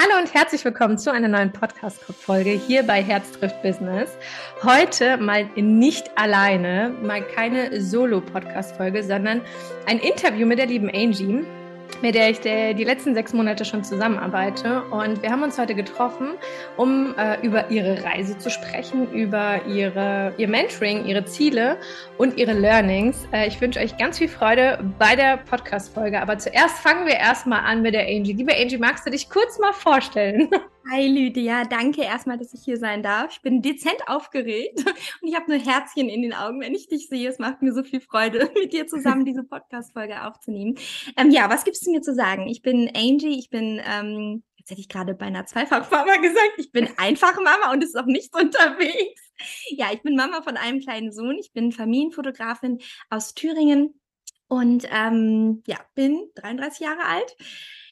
Hallo und herzlich willkommen zu einer neuen Podcast-Folge hier bei Herz trifft Business. Heute mal nicht alleine, mal keine Solo-Podcast-Folge, sondern ein Interview mit der lieben Angie mit der ich die letzten sechs Monate schon zusammenarbeite. Und wir haben uns heute getroffen, um äh, über ihre Reise zu sprechen, über ihre, ihr Mentoring, ihre Ziele und ihre Learnings. Äh, ich wünsche euch ganz viel Freude bei der Podcast-Folge. Aber zuerst fangen wir erstmal an mit der Angie. Liebe Angie, magst du dich kurz mal vorstellen? Hi Lydia, danke erstmal, dass ich hier sein darf. Ich bin dezent aufgeregt und ich habe nur Herzchen in den Augen, wenn ich dich sehe. Es macht mir so viel Freude, mit dir zusammen diese Podcast-Folge aufzunehmen. Ähm, ja, was gibt's zu mir zu sagen? Ich bin Angie, ich bin, ähm, jetzt hätte ich gerade bei einer Zweifachmama gesagt, ich bin einfach Mama und ist auch nichts unterwegs. Ja, ich bin Mama von einem kleinen Sohn. Ich bin Familienfotografin aus Thüringen und ähm, ja, bin 33 Jahre alt.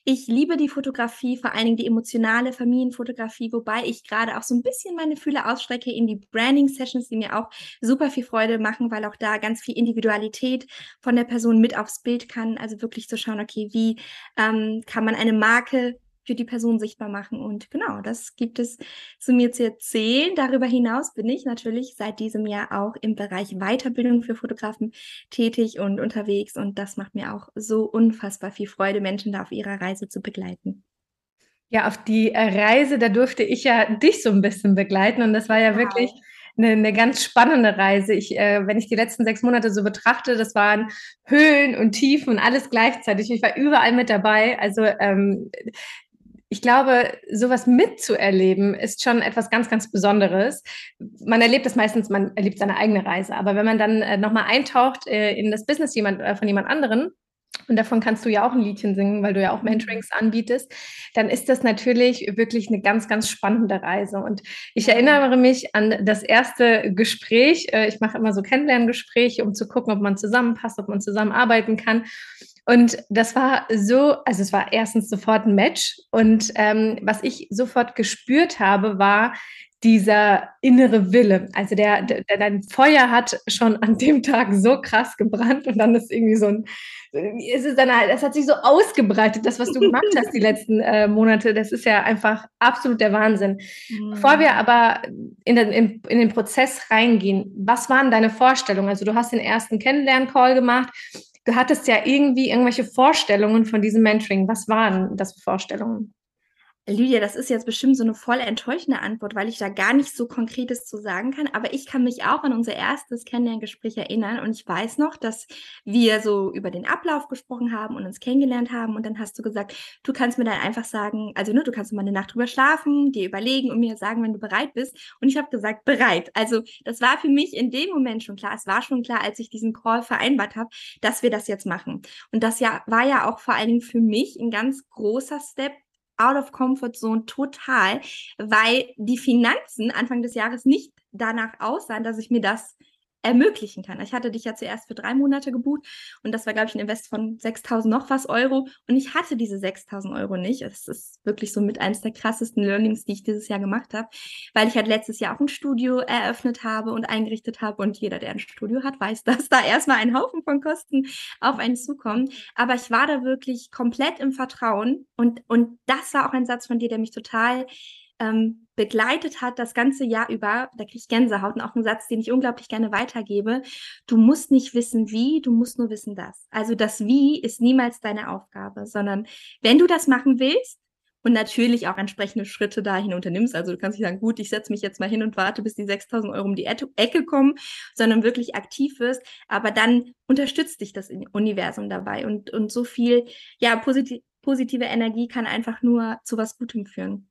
Ich liebe die Fotografie, vor allen Dingen die emotionale Familienfotografie, wobei ich gerade auch so ein bisschen meine Fühle ausstrecke in die Branding-Sessions, die mir auch super viel Freude machen, weil auch da ganz viel Individualität von der Person mit aufs Bild kann. Also wirklich zu schauen, okay, wie ähm, kann man eine Marke für die Person sichtbar machen. Und genau, das gibt es zu mir zu erzählen. Darüber hinaus bin ich natürlich seit diesem Jahr auch im Bereich Weiterbildung für Fotografen tätig und unterwegs. Und das macht mir auch so unfassbar viel Freude, Menschen da auf ihrer Reise zu begleiten. Ja, auf die äh, Reise, da durfte ich ja dich so ein bisschen begleiten. Und das war ja wow. wirklich eine, eine ganz spannende Reise. Ich, äh, wenn ich die letzten sechs Monate so betrachte, das waren Höhen und Tiefen und alles gleichzeitig. Ich war überall mit dabei. Also ähm, ich glaube, sowas mitzuerleben ist schon etwas ganz, ganz Besonderes. Man erlebt es meistens, man erlebt seine eigene Reise. Aber wenn man dann äh, nochmal eintaucht äh, in das Business jemand, äh, von jemand anderen, und davon kannst du ja auch ein Liedchen singen, weil du ja auch mhm. Mentorings anbietest, dann ist das natürlich wirklich eine ganz, ganz spannende Reise. Und ich erinnere mich an das erste Gespräch. Äh, ich mache immer so Kennenlerngespräche, um zu gucken, ob man zusammenpasst, ob man zusammenarbeiten kann. Und das war so, also es war erstens sofort ein Match. Und ähm, was ich sofort gespürt habe, war dieser innere Wille. Also der, der, dein Feuer hat schon an dem Tag so krass gebrannt und dann ist irgendwie so ein, es ist dann halt, das hat sich so ausgebreitet, das, was du gemacht hast die letzten äh, Monate, das ist ja einfach absolut der Wahnsinn. Mhm. Bevor wir aber in den, in, in den Prozess reingehen, was waren deine Vorstellungen? Also du hast den ersten Kennenlern-Call gemacht du hattest ja irgendwie irgendwelche Vorstellungen von diesem Mentoring. Was waren das für Vorstellungen? Lydia, das ist jetzt bestimmt so eine voll enttäuschende Antwort, weil ich da gar nicht so Konkretes zu sagen kann. Aber ich kann mich auch an unser erstes Kennenlerngespräch erinnern. Und ich weiß noch, dass wir so über den Ablauf gesprochen haben und uns kennengelernt haben. Und dann hast du gesagt, du kannst mir dann einfach sagen, also ne, du kannst mal eine Nacht drüber schlafen, dir überlegen und mir sagen, wenn du bereit bist. Und ich habe gesagt, bereit. Also das war für mich in dem Moment schon klar. Es war schon klar, als ich diesen Call vereinbart habe, dass wir das jetzt machen. Und das ja war ja auch vor allen Dingen für mich ein ganz großer Step, out of comfort zone total, weil die Finanzen Anfang des Jahres nicht danach aussahen, dass ich mir das ermöglichen kann. Ich hatte dich ja zuerst für drei Monate gebucht und das war, glaube ich, ein Invest von 6.000 noch was Euro und ich hatte diese 6.000 Euro nicht. Es ist wirklich so mit eines der krassesten Learnings, die ich dieses Jahr gemacht habe, weil ich halt letztes Jahr auch ein Studio eröffnet habe und eingerichtet habe und jeder, der ein Studio hat, weiß, dass da erstmal ein Haufen von Kosten auf einen zukommen. Aber ich war da wirklich komplett im Vertrauen und, und das war auch ein Satz von dir, der mich total ähm, begleitet hat das ganze Jahr über, da kriege ich Gänsehaut und auch einen Satz, den ich unglaublich gerne weitergebe. Du musst nicht wissen, wie, du musst nur wissen, das. Also das Wie ist niemals deine Aufgabe, sondern wenn du das machen willst, und natürlich auch entsprechende Schritte dahin unternimmst. Also du kannst nicht sagen, gut, ich setze mich jetzt mal hin und warte, bis die 6000 Euro um die Ecke kommen, sondern wirklich aktiv wirst. Aber dann unterstützt dich das Universum dabei und, und so viel, ja, positiv, positive Energie kann einfach nur zu was Gutem führen.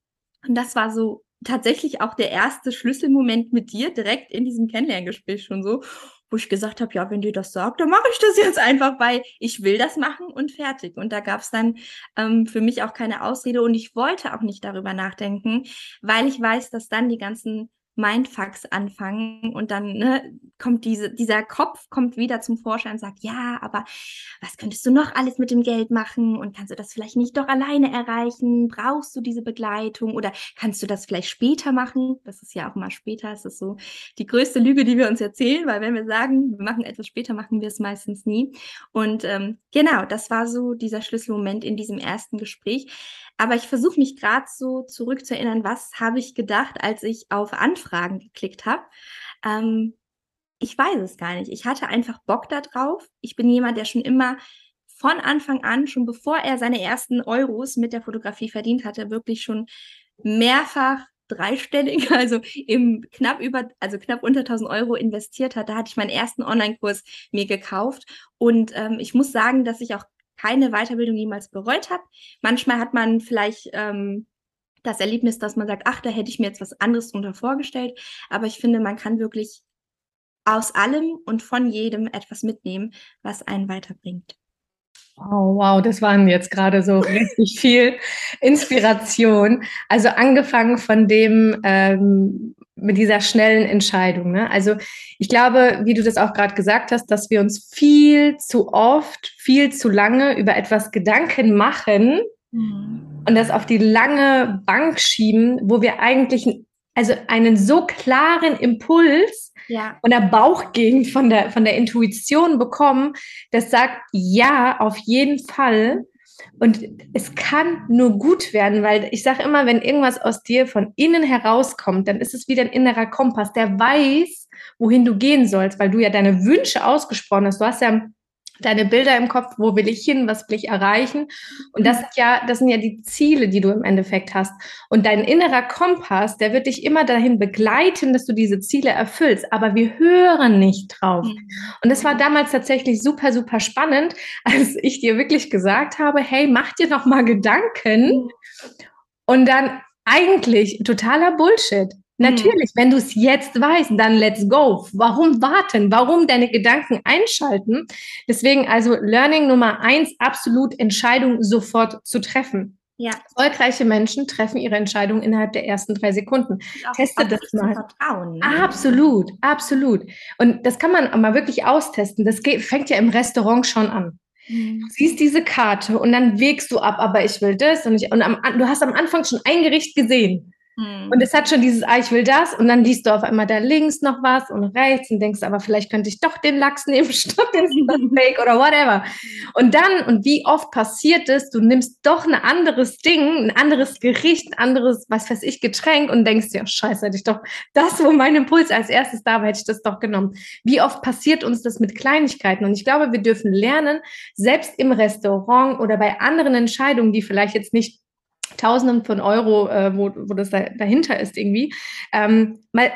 Und das war so tatsächlich auch der erste Schlüsselmoment mit dir direkt in diesem Kennenlerngespräch schon so, wo ich gesagt habe, ja, wenn dir das sagt, dann mache ich das jetzt einfach, weil ich will das machen und fertig. Und da gab es dann ähm, für mich auch keine Ausrede und ich wollte auch nicht darüber nachdenken, weil ich weiß, dass dann die ganzen Mindfucks anfangen und dann ne, kommt diese, dieser Kopf kommt wieder zum Vorschein und sagt, ja, aber was könntest du noch alles mit dem Geld machen und kannst du das vielleicht nicht doch alleine erreichen? Brauchst du diese Begleitung oder kannst du das vielleicht später machen? Das ist ja auch mal später, das ist so die größte Lüge, die wir uns erzählen, weil wenn wir sagen, wir machen etwas später, machen wir es meistens nie. Und ähm, genau, das war so dieser Schlüsselmoment in diesem ersten Gespräch. Aber ich versuche mich gerade so zurückzuerinnern, was habe ich gedacht, als ich auf Anfragen geklickt habe. Ähm, ich weiß es gar nicht. Ich hatte einfach Bock darauf. Ich bin jemand, der schon immer von Anfang an, schon bevor er seine ersten Euros mit der Fotografie verdient hatte, wirklich schon mehrfach dreistellig, also im knapp über, also knapp unter 1000 Euro investiert hat. Da hatte ich meinen ersten Online-Kurs mir gekauft und ähm, ich muss sagen, dass ich auch keine Weiterbildung jemals bereut habe. Manchmal hat man vielleicht ähm, das Erlebnis, dass man sagt, ach, da hätte ich mir jetzt was anderes drunter vorgestellt. Aber ich finde, man kann wirklich aus allem und von jedem etwas mitnehmen, was einen weiterbringt. Oh, wow, das waren jetzt gerade so richtig viel Inspiration. Also angefangen von dem ähm, mit dieser schnellen Entscheidung. Ne? Also ich glaube, wie du das auch gerade gesagt hast, dass wir uns viel zu oft, viel zu lange über etwas Gedanken machen mhm. und das auf die lange Bank schieben, wo wir eigentlich also einen so klaren Impuls ja. von der Bauchgegend, von der, von der Intuition bekommen, das sagt, ja, auf jeden Fall. Und es kann nur gut werden, weil ich sage immer, wenn irgendwas aus dir von innen herauskommt, dann ist es wie ein innerer Kompass, der weiß, wohin du gehen sollst, weil du ja deine Wünsche ausgesprochen hast. Du hast ja deine Bilder im Kopf, wo will ich hin, was will ich erreichen? Und das sind ja, das sind ja die Ziele, die du im Endeffekt hast. Und dein innerer Kompass, der wird dich immer dahin begleiten, dass du diese Ziele erfüllst. Aber wir hören nicht drauf. Mhm. Und das war damals tatsächlich super, super spannend, als ich dir wirklich gesagt habe, hey, mach dir noch mal Gedanken. Mhm. Und dann eigentlich totaler Bullshit. Mhm. Natürlich, wenn du es jetzt weißt, dann let's go. Warum warten? Warum deine Gedanken einschalten? Deswegen also Learning Nummer eins, absolut Entscheidung sofort zu treffen. Ja. Erfolgreiche Menschen treffen ihre Entscheidung innerhalb der ersten drei Sekunden. Teste das mal. Vertrauen, ne? Absolut, absolut. Und das kann man mal wirklich austesten. Das geht, fängt ja im Restaurant schon an. Mhm. Du siehst diese Karte und dann wägst du ab, aber ich will das und ich, und am, du hast am Anfang schon ein Gericht gesehen. Mhm. Und es hat schon dieses, ah, ich will das. Und dann liest du auf einmal da links noch was und rechts und denkst, aber vielleicht könnte ich doch den Lachs nehmen statt den Steak oder whatever. Und dann, und wie oft passiert es, du nimmst doch ein anderes Ding, ein anderes Gericht, ein anderes, was weiß ich, Getränk und denkst dir, ja, scheiße, hätte ich doch das, wo mein Impuls als erstes da war, hätte ich das doch genommen. Wie oft passiert uns das mit Kleinigkeiten? Und ich glaube, wir dürfen lernen, selbst im Restaurant oder bei anderen Entscheidungen, die vielleicht jetzt nicht Tausenden von Euro, äh, wo, wo das da, dahinter ist irgendwie, ähm, mal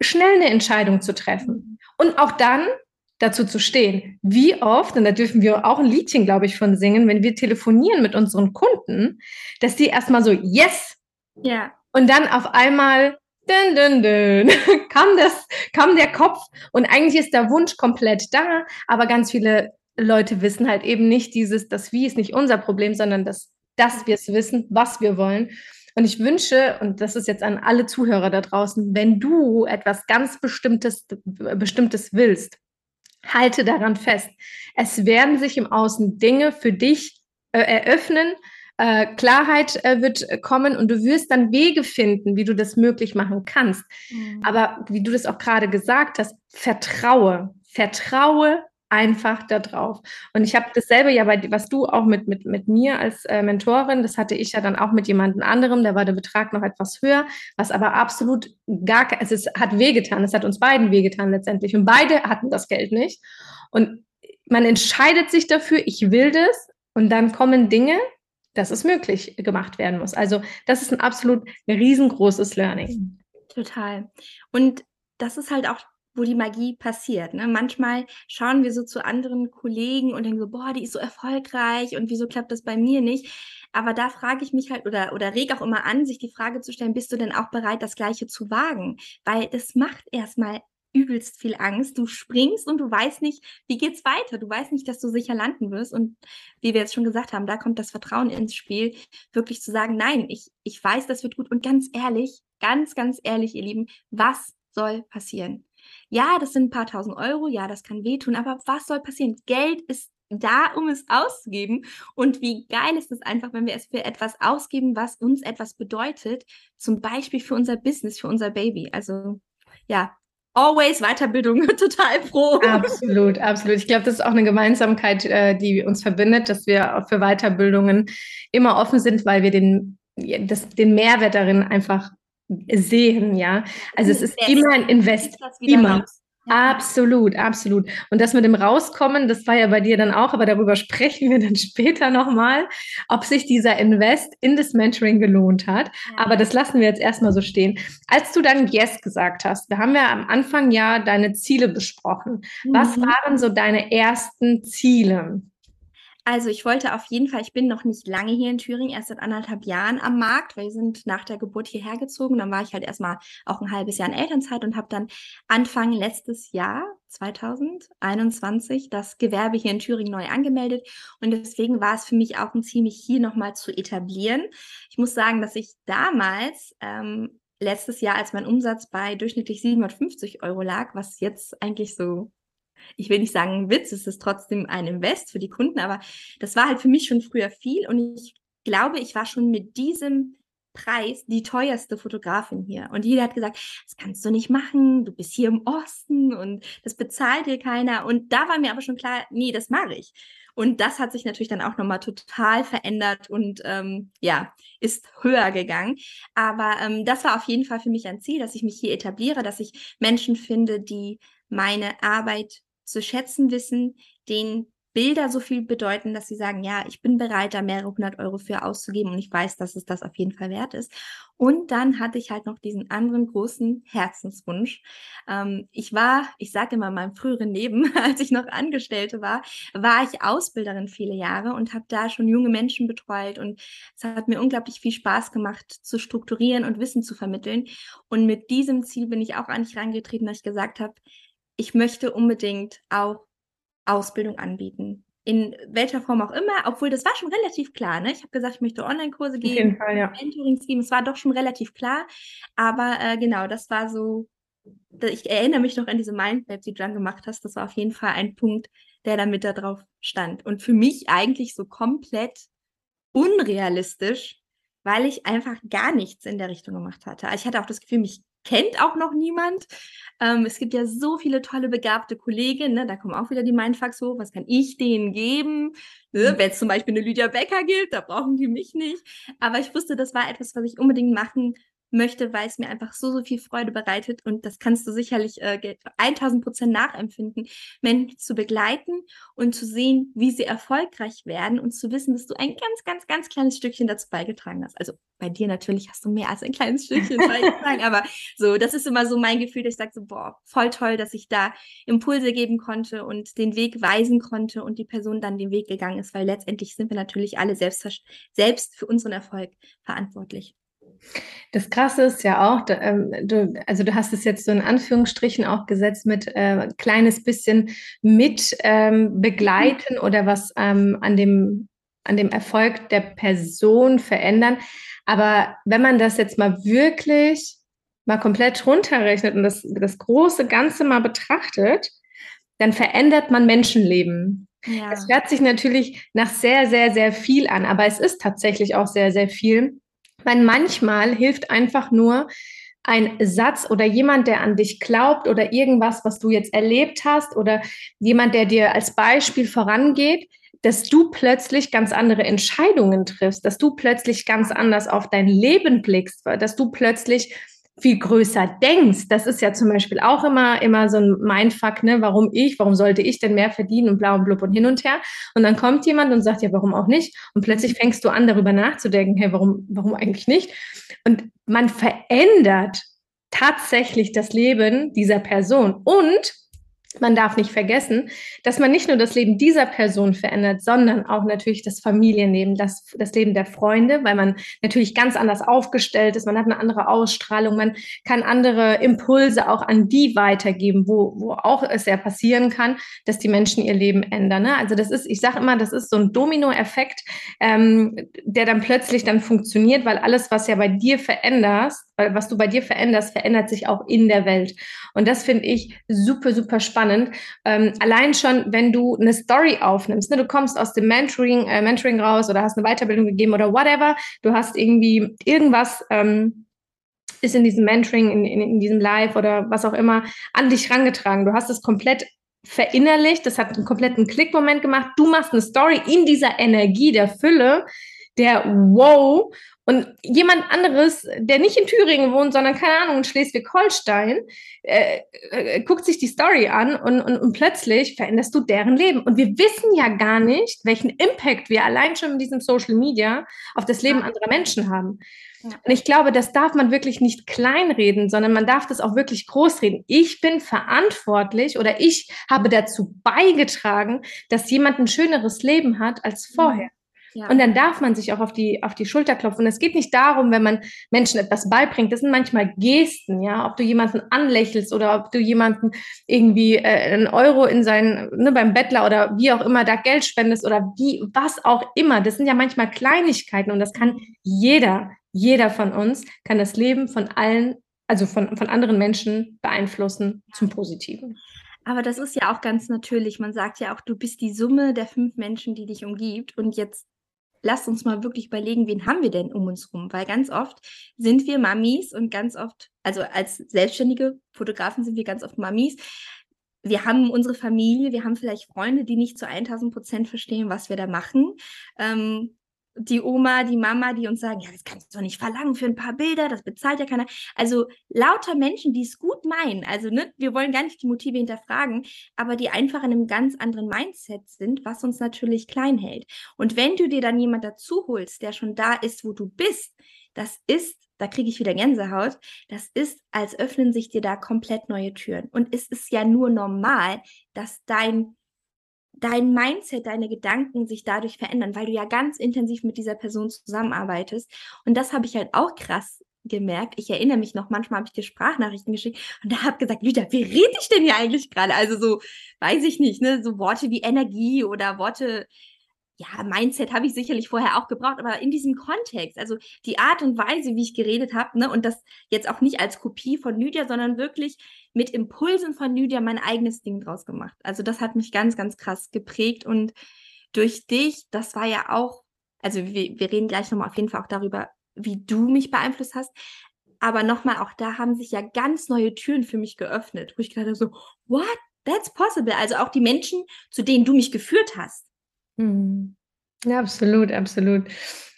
schnell eine Entscheidung zu treffen. Und auch dann dazu zu stehen. Wie oft, und da dürfen wir auch ein Liedchen, glaube ich, von singen, wenn wir telefonieren mit unseren Kunden, dass die erstmal so, yes! Ja. Und dann auf einmal, dün, dün, dün, kam, das, kam der Kopf und eigentlich ist der Wunsch komplett da, aber ganz viele Leute wissen halt eben nicht dieses, das Wie ist nicht unser Problem, sondern das dass wir es wissen, was wir wollen. Und ich wünsche, und das ist jetzt an alle Zuhörer da draußen, wenn du etwas ganz Bestimmtes, Bestimmtes willst, halte daran fest. Es werden sich im Außen Dinge für dich äh, eröffnen, äh, Klarheit äh, wird kommen und du wirst dann Wege finden, wie du das möglich machen kannst. Mhm. Aber wie du das auch gerade gesagt hast, vertraue, vertraue einfach da drauf. Und ich habe dasselbe ja bei, was du auch mit, mit, mit mir als äh, Mentorin, das hatte ich ja dann auch mit jemandem anderem, da war der Betrag noch etwas höher, was aber absolut gar, also es hat wehgetan, es hat uns beiden wehgetan letztendlich und beide hatten das Geld nicht. Und man entscheidet sich dafür, ich will das und dann kommen Dinge, dass es möglich gemacht werden muss. Also das ist ein absolut riesengroßes Learning. Total. Und das ist halt auch wo die Magie passiert. Ne? Manchmal schauen wir so zu anderen Kollegen und denken so, boah, die ist so erfolgreich und wieso klappt das bei mir nicht? Aber da frage ich mich halt oder, oder reg auch immer an, sich die Frage zu stellen, bist du denn auch bereit, das Gleiche zu wagen? Weil das macht erstmal übelst viel Angst. Du springst und du weißt nicht, wie geht's weiter. Du weißt nicht, dass du sicher landen wirst. Und wie wir jetzt schon gesagt haben, da kommt das Vertrauen ins Spiel, wirklich zu sagen, nein, ich, ich weiß, das wird gut. Und ganz ehrlich, ganz, ganz ehrlich, ihr Lieben, was soll passieren? Ja, das sind ein paar tausend Euro, ja, das kann wehtun, aber was soll passieren? Geld ist da, um es auszugeben. Und wie geil ist es einfach, wenn wir es für etwas ausgeben, was uns etwas bedeutet, zum Beispiel für unser Business, für unser Baby. Also ja, always Weiterbildung total pro. Absolut, absolut. Ich glaube, das ist auch eine Gemeinsamkeit, äh, die uns verbindet, dass wir für Weiterbildungen immer offen sind, weil wir den, das, den Mehrwert darin einfach sehen, ja. Also es ist immer ein Invest, immer. Raus. Absolut, absolut. Und das mit dem Rauskommen, das war ja bei dir dann auch, aber darüber sprechen wir dann später nochmal, ob sich dieser Invest in das Mentoring gelohnt hat. Ja. Aber das lassen wir jetzt erstmal so stehen. Als du dann Yes gesagt hast, wir haben ja am Anfang ja deine Ziele besprochen. Mhm. Was waren so deine ersten Ziele? Also ich wollte auf jeden Fall, ich bin noch nicht lange hier in Thüringen, erst seit anderthalb Jahren am Markt, weil wir sind nach der Geburt hierher gezogen. Dann war ich halt erstmal auch ein halbes Jahr in Elternzeit und habe dann Anfang letztes Jahr, 2021, das Gewerbe hier in Thüringen neu angemeldet. Und deswegen war es für mich auch ein Ziel, mich hier nochmal zu etablieren. Ich muss sagen, dass ich damals ähm, letztes Jahr, als mein Umsatz bei durchschnittlich 750 Euro lag, was jetzt eigentlich so ich will nicht sagen Witz, es ist trotzdem ein Invest für die Kunden, aber das war halt für mich schon früher viel und ich glaube, ich war schon mit diesem Preis die teuerste Fotografin hier. Und jeder hat gesagt, das kannst du nicht machen, du bist hier im Osten und das bezahlt dir keiner. Und da war mir aber schon klar, nee, das mache ich. Und das hat sich natürlich dann auch nochmal total verändert und ähm, ja, ist höher gegangen. Aber ähm, das war auf jeden Fall für mich ein Ziel, dass ich mich hier etabliere, dass ich Menschen finde, die meine Arbeit zu schätzen wissen, denen Bilder so viel bedeuten, dass sie sagen, ja, ich bin bereit, da mehrere hundert Euro für auszugeben und ich weiß, dass es das auf jeden Fall wert ist. Und dann hatte ich halt noch diesen anderen großen Herzenswunsch. Ähm, ich war, ich sage immer in meinem früheren Leben, als ich noch Angestellte war, war ich Ausbilderin viele Jahre und habe da schon junge Menschen betreut und es hat mir unglaublich viel Spaß gemacht, zu strukturieren und Wissen zu vermitteln. Und mit diesem Ziel bin ich auch eigentlich reingetreten, dass ich gesagt habe, ich möchte unbedingt auch Ausbildung anbieten. In welcher Form auch immer, obwohl das war schon relativ klar. Ne? Ich habe gesagt, ich möchte Online-Kurse geben, Fall, ja. Mentorings geben. Es war doch schon relativ klar. Aber äh, genau, das war so, ich erinnere mich noch an diese Mindmap, die du dann gemacht hast. Das war auf jeden Fall ein Punkt, der da mit da drauf stand. Und für mich eigentlich so komplett unrealistisch, weil ich einfach gar nichts in der Richtung gemacht hatte. Ich hatte auch das Gefühl, mich kennt auch noch niemand. Ähm, es gibt ja so viele tolle, begabte Kolleginnen, ne? da kommen auch wieder die Mindfucks hoch. Was kann ich denen geben? Ne? Mhm. Wenn es zum Beispiel eine Lydia Becker gibt, da brauchen die mich nicht. Aber ich wusste, das war etwas, was ich unbedingt machen möchte, weil es mir einfach so, so viel Freude bereitet und das kannst du sicherlich äh, 1000 Prozent nachempfinden, Menschen zu begleiten und zu sehen, wie sie erfolgreich werden und zu wissen, dass du ein ganz, ganz, ganz kleines Stückchen dazu beigetragen hast. Also bei dir natürlich hast du mehr als ein kleines Stückchen beigetragen, aber so, das ist immer so mein Gefühl, dass ich sage so, boah, voll toll, dass ich da Impulse geben konnte und den Weg weisen konnte und die Person dann den Weg gegangen ist, weil letztendlich sind wir natürlich alle selbst, selbst für unseren Erfolg verantwortlich. Das Krasse ist ja auch, ähm, du, also du hast es jetzt so in Anführungsstrichen auch gesetzt mit äh, kleines bisschen mit ähm, begleiten oder was ähm, an dem an dem Erfolg der Person verändern. Aber wenn man das jetzt mal wirklich mal komplett runterrechnet und das, das große Ganze mal betrachtet, dann verändert man Menschenleben. Ja. Es hört sich natürlich nach sehr, sehr, sehr viel an, aber es ist tatsächlich auch sehr, sehr viel. Weil manchmal hilft einfach nur ein Satz oder jemand, der an dich glaubt oder irgendwas, was du jetzt erlebt hast oder jemand, der dir als Beispiel vorangeht, dass du plötzlich ganz andere Entscheidungen triffst, dass du plötzlich ganz anders auf dein Leben blickst, dass du plötzlich viel größer denkst. Das ist ja zum Beispiel auch immer, immer so ein Mindfuck, ne? Warum ich? Warum sollte ich denn mehr verdienen und blau und blub und hin und her? Und dann kommt jemand und sagt, ja, warum auch nicht? Und plötzlich fängst du an, darüber nachzudenken, hey, warum, warum eigentlich nicht? Und man verändert tatsächlich das Leben dieser Person und man darf nicht vergessen, dass man nicht nur das Leben dieser Person verändert, sondern auch natürlich das Familienleben, das, das Leben der Freunde, weil man natürlich ganz anders aufgestellt ist, man hat eine andere Ausstrahlung, man kann andere Impulse auch an die weitergeben, wo, wo auch es ja passieren kann, dass die Menschen ihr Leben ändern. Ne? Also das ist, ich sage immer, das ist so ein Dominoeffekt, ähm, der dann plötzlich dann funktioniert, weil alles, was ja bei dir veränderst, weil was du bei dir veränderst, verändert sich auch in der Welt. Und das finde ich super, super spannend. Ähm, allein schon, wenn du eine Story aufnimmst, ne, du kommst aus dem Mentoring, äh, Mentoring raus oder hast eine Weiterbildung gegeben oder whatever, du hast irgendwie irgendwas ähm, ist in diesem Mentoring, in, in, in diesem Live oder was auch immer, an dich rangetragen. Du hast es komplett verinnerlicht, das hat einen kompletten Klickmoment gemacht. Du machst eine Story in dieser Energie der Fülle, der Wow. Und jemand anderes, der nicht in Thüringen wohnt, sondern keine Ahnung, in Schleswig-Holstein, äh, äh, guckt sich die Story an und, und, und plötzlich veränderst du deren Leben. Und wir wissen ja gar nicht, welchen Impact wir allein schon mit diesem Social Media auf das Leben anderer Menschen haben. Und ich glaube, das darf man wirklich nicht kleinreden, sondern man darf das auch wirklich großreden. Ich bin verantwortlich oder ich habe dazu beigetragen, dass jemand ein schöneres Leben hat als mhm. vorher. Ja. Und dann darf man sich auch auf die, auf die Schulter klopfen. Und es geht nicht darum, wenn man Menschen etwas beibringt. Das sind manchmal Gesten, ja. Ob du jemanden anlächelst oder ob du jemanden irgendwie äh, einen Euro in sein, ne, beim Bettler oder wie auch immer da Geld spendest oder wie, was auch immer. Das sind ja manchmal Kleinigkeiten und das kann jeder jeder von uns kann das Leben von allen, also von, von anderen Menschen beeinflussen zum Positiven. Aber das ist ja auch ganz natürlich. Man sagt ja auch, du bist die Summe der fünf Menschen, die dich umgibt. Und jetzt lasst uns mal wirklich überlegen, wen haben wir denn um uns rum? Weil ganz oft sind wir Mamis und ganz oft, also als selbstständige Fotografen sind wir ganz oft Mamis. Wir haben unsere Familie, wir haben vielleicht Freunde, die nicht zu 1000 Prozent verstehen, was wir da machen. Ähm, die Oma, die Mama, die uns sagen, ja, das kannst du doch nicht verlangen für ein paar Bilder, das bezahlt ja keiner. Also lauter Menschen, die es gut meinen. Also ne, wir wollen gar nicht die Motive hinterfragen, aber die einfach in einem ganz anderen Mindset sind, was uns natürlich klein hält. Und wenn du dir dann jemand dazu holst, der schon da ist, wo du bist, das ist da kriege ich wieder Gänsehaut. Das ist, als öffnen sich dir da komplett neue Türen. Und es ist ja nur normal, dass dein dein Mindset, deine Gedanken sich dadurch verändern, weil du ja ganz intensiv mit dieser Person zusammenarbeitest. Und das habe ich halt auch krass gemerkt. Ich erinnere mich noch, manchmal habe ich dir Sprachnachrichten geschickt und da habe gesagt, Lüder, wie rede ich denn hier eigentlich gerade? Also so, weiß ich nicht, ne, so Worte wie Energie oder Worte, ja, Mindset habe ich sicherlich vorher auch gebraucht, aber in diesem Kontext, also die Art und Weise, wie ich geredet habe, ne, und das jetzt auch nicht als Kopie von Lydia, sondern wirklich mit Impulsen von Lydia mein eigenes Ding draus gemacht. Also das hat mich ganz, ganz krass geprägt und durch dich, das war ja auch, also wir, wir reden gleich nochmal auf jeden Fall auch darüber, wie du mich beeinflusst hast. Aber nochmal, auch da haben sich ja ganz neue Türen für mich geöffnet, wo ich gerade so, what? That's possible. Also auch die Menschen, zu denen du mich geführt hast Mhm. Ja, absolut, absolut.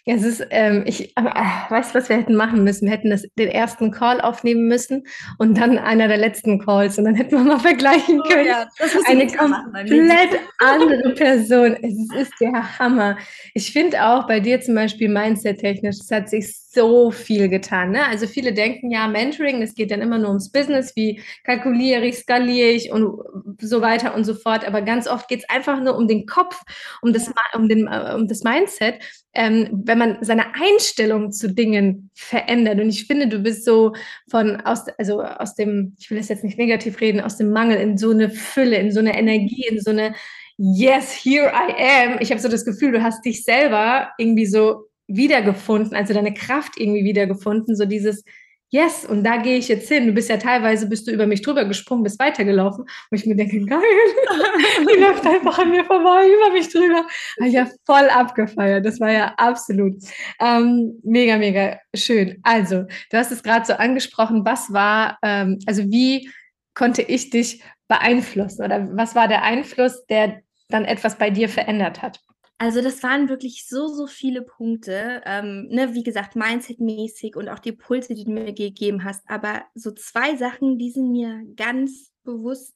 Es ist, ähm, ich äh, weiß, was wir hätten machen müssen. Wir hätten das, den ersten Call aufnehmen müssen und dann einer der letzten Calls und dann hätten wir mal vergleichen oh können. Oh ja, Eine komplett andere Person. Es ist der Hammer. Ich finde auch bei dir zum Beispiel Mindset-technisch, es hat sich so viel getan. Ne? Also viele denken ja, Mentoring, es geht dann immer nur ums Business, wie kalkuliere ich, skaliere ich und so weiter und so fort. Aber ganz oft geht es einfach nur um den Kopf, um das, um den, äh, um das Mindset ähm, wenn man seine Einstellung zu Dingen verändert. Und ich finde, du bist so von aus, also aus dem, ich will das jetzt nicht negativ reden, aus dem Mangel in so eine Fülle, in so eine Energie, in so eine Yes, here I am. Ich habe so das Gefühl, du hast dich selber irgendwie so wiedergefunden, also deine Kraft irgendwie wiedergefunden, so dieses yes, und da gehe ich jetzt hin. Du bist ja teilweise, bist du über mich drüber gesprungen, bist weitergelaufen. Und ich mir denke, geil, die läuft einfach an mir vorbei, über mich drüber. Habe ich ja voll abgefeiert. Das war ja absolut ähm, mega, mega schön. Also, du hast es gerade so angesprochen, was war, ähm, also wie konnte ich dich beeinflussen oder was war der Einfluss, der dann etwas bei dir verändert hat? Also das waren wirklich so, so viele Punkte. Ähm, ne, wie gesagt, Mindset-mäßig und auch die Pulse, die du mir gegeben hast. Aber so zwei Sachen, die sind mir ganz bewusst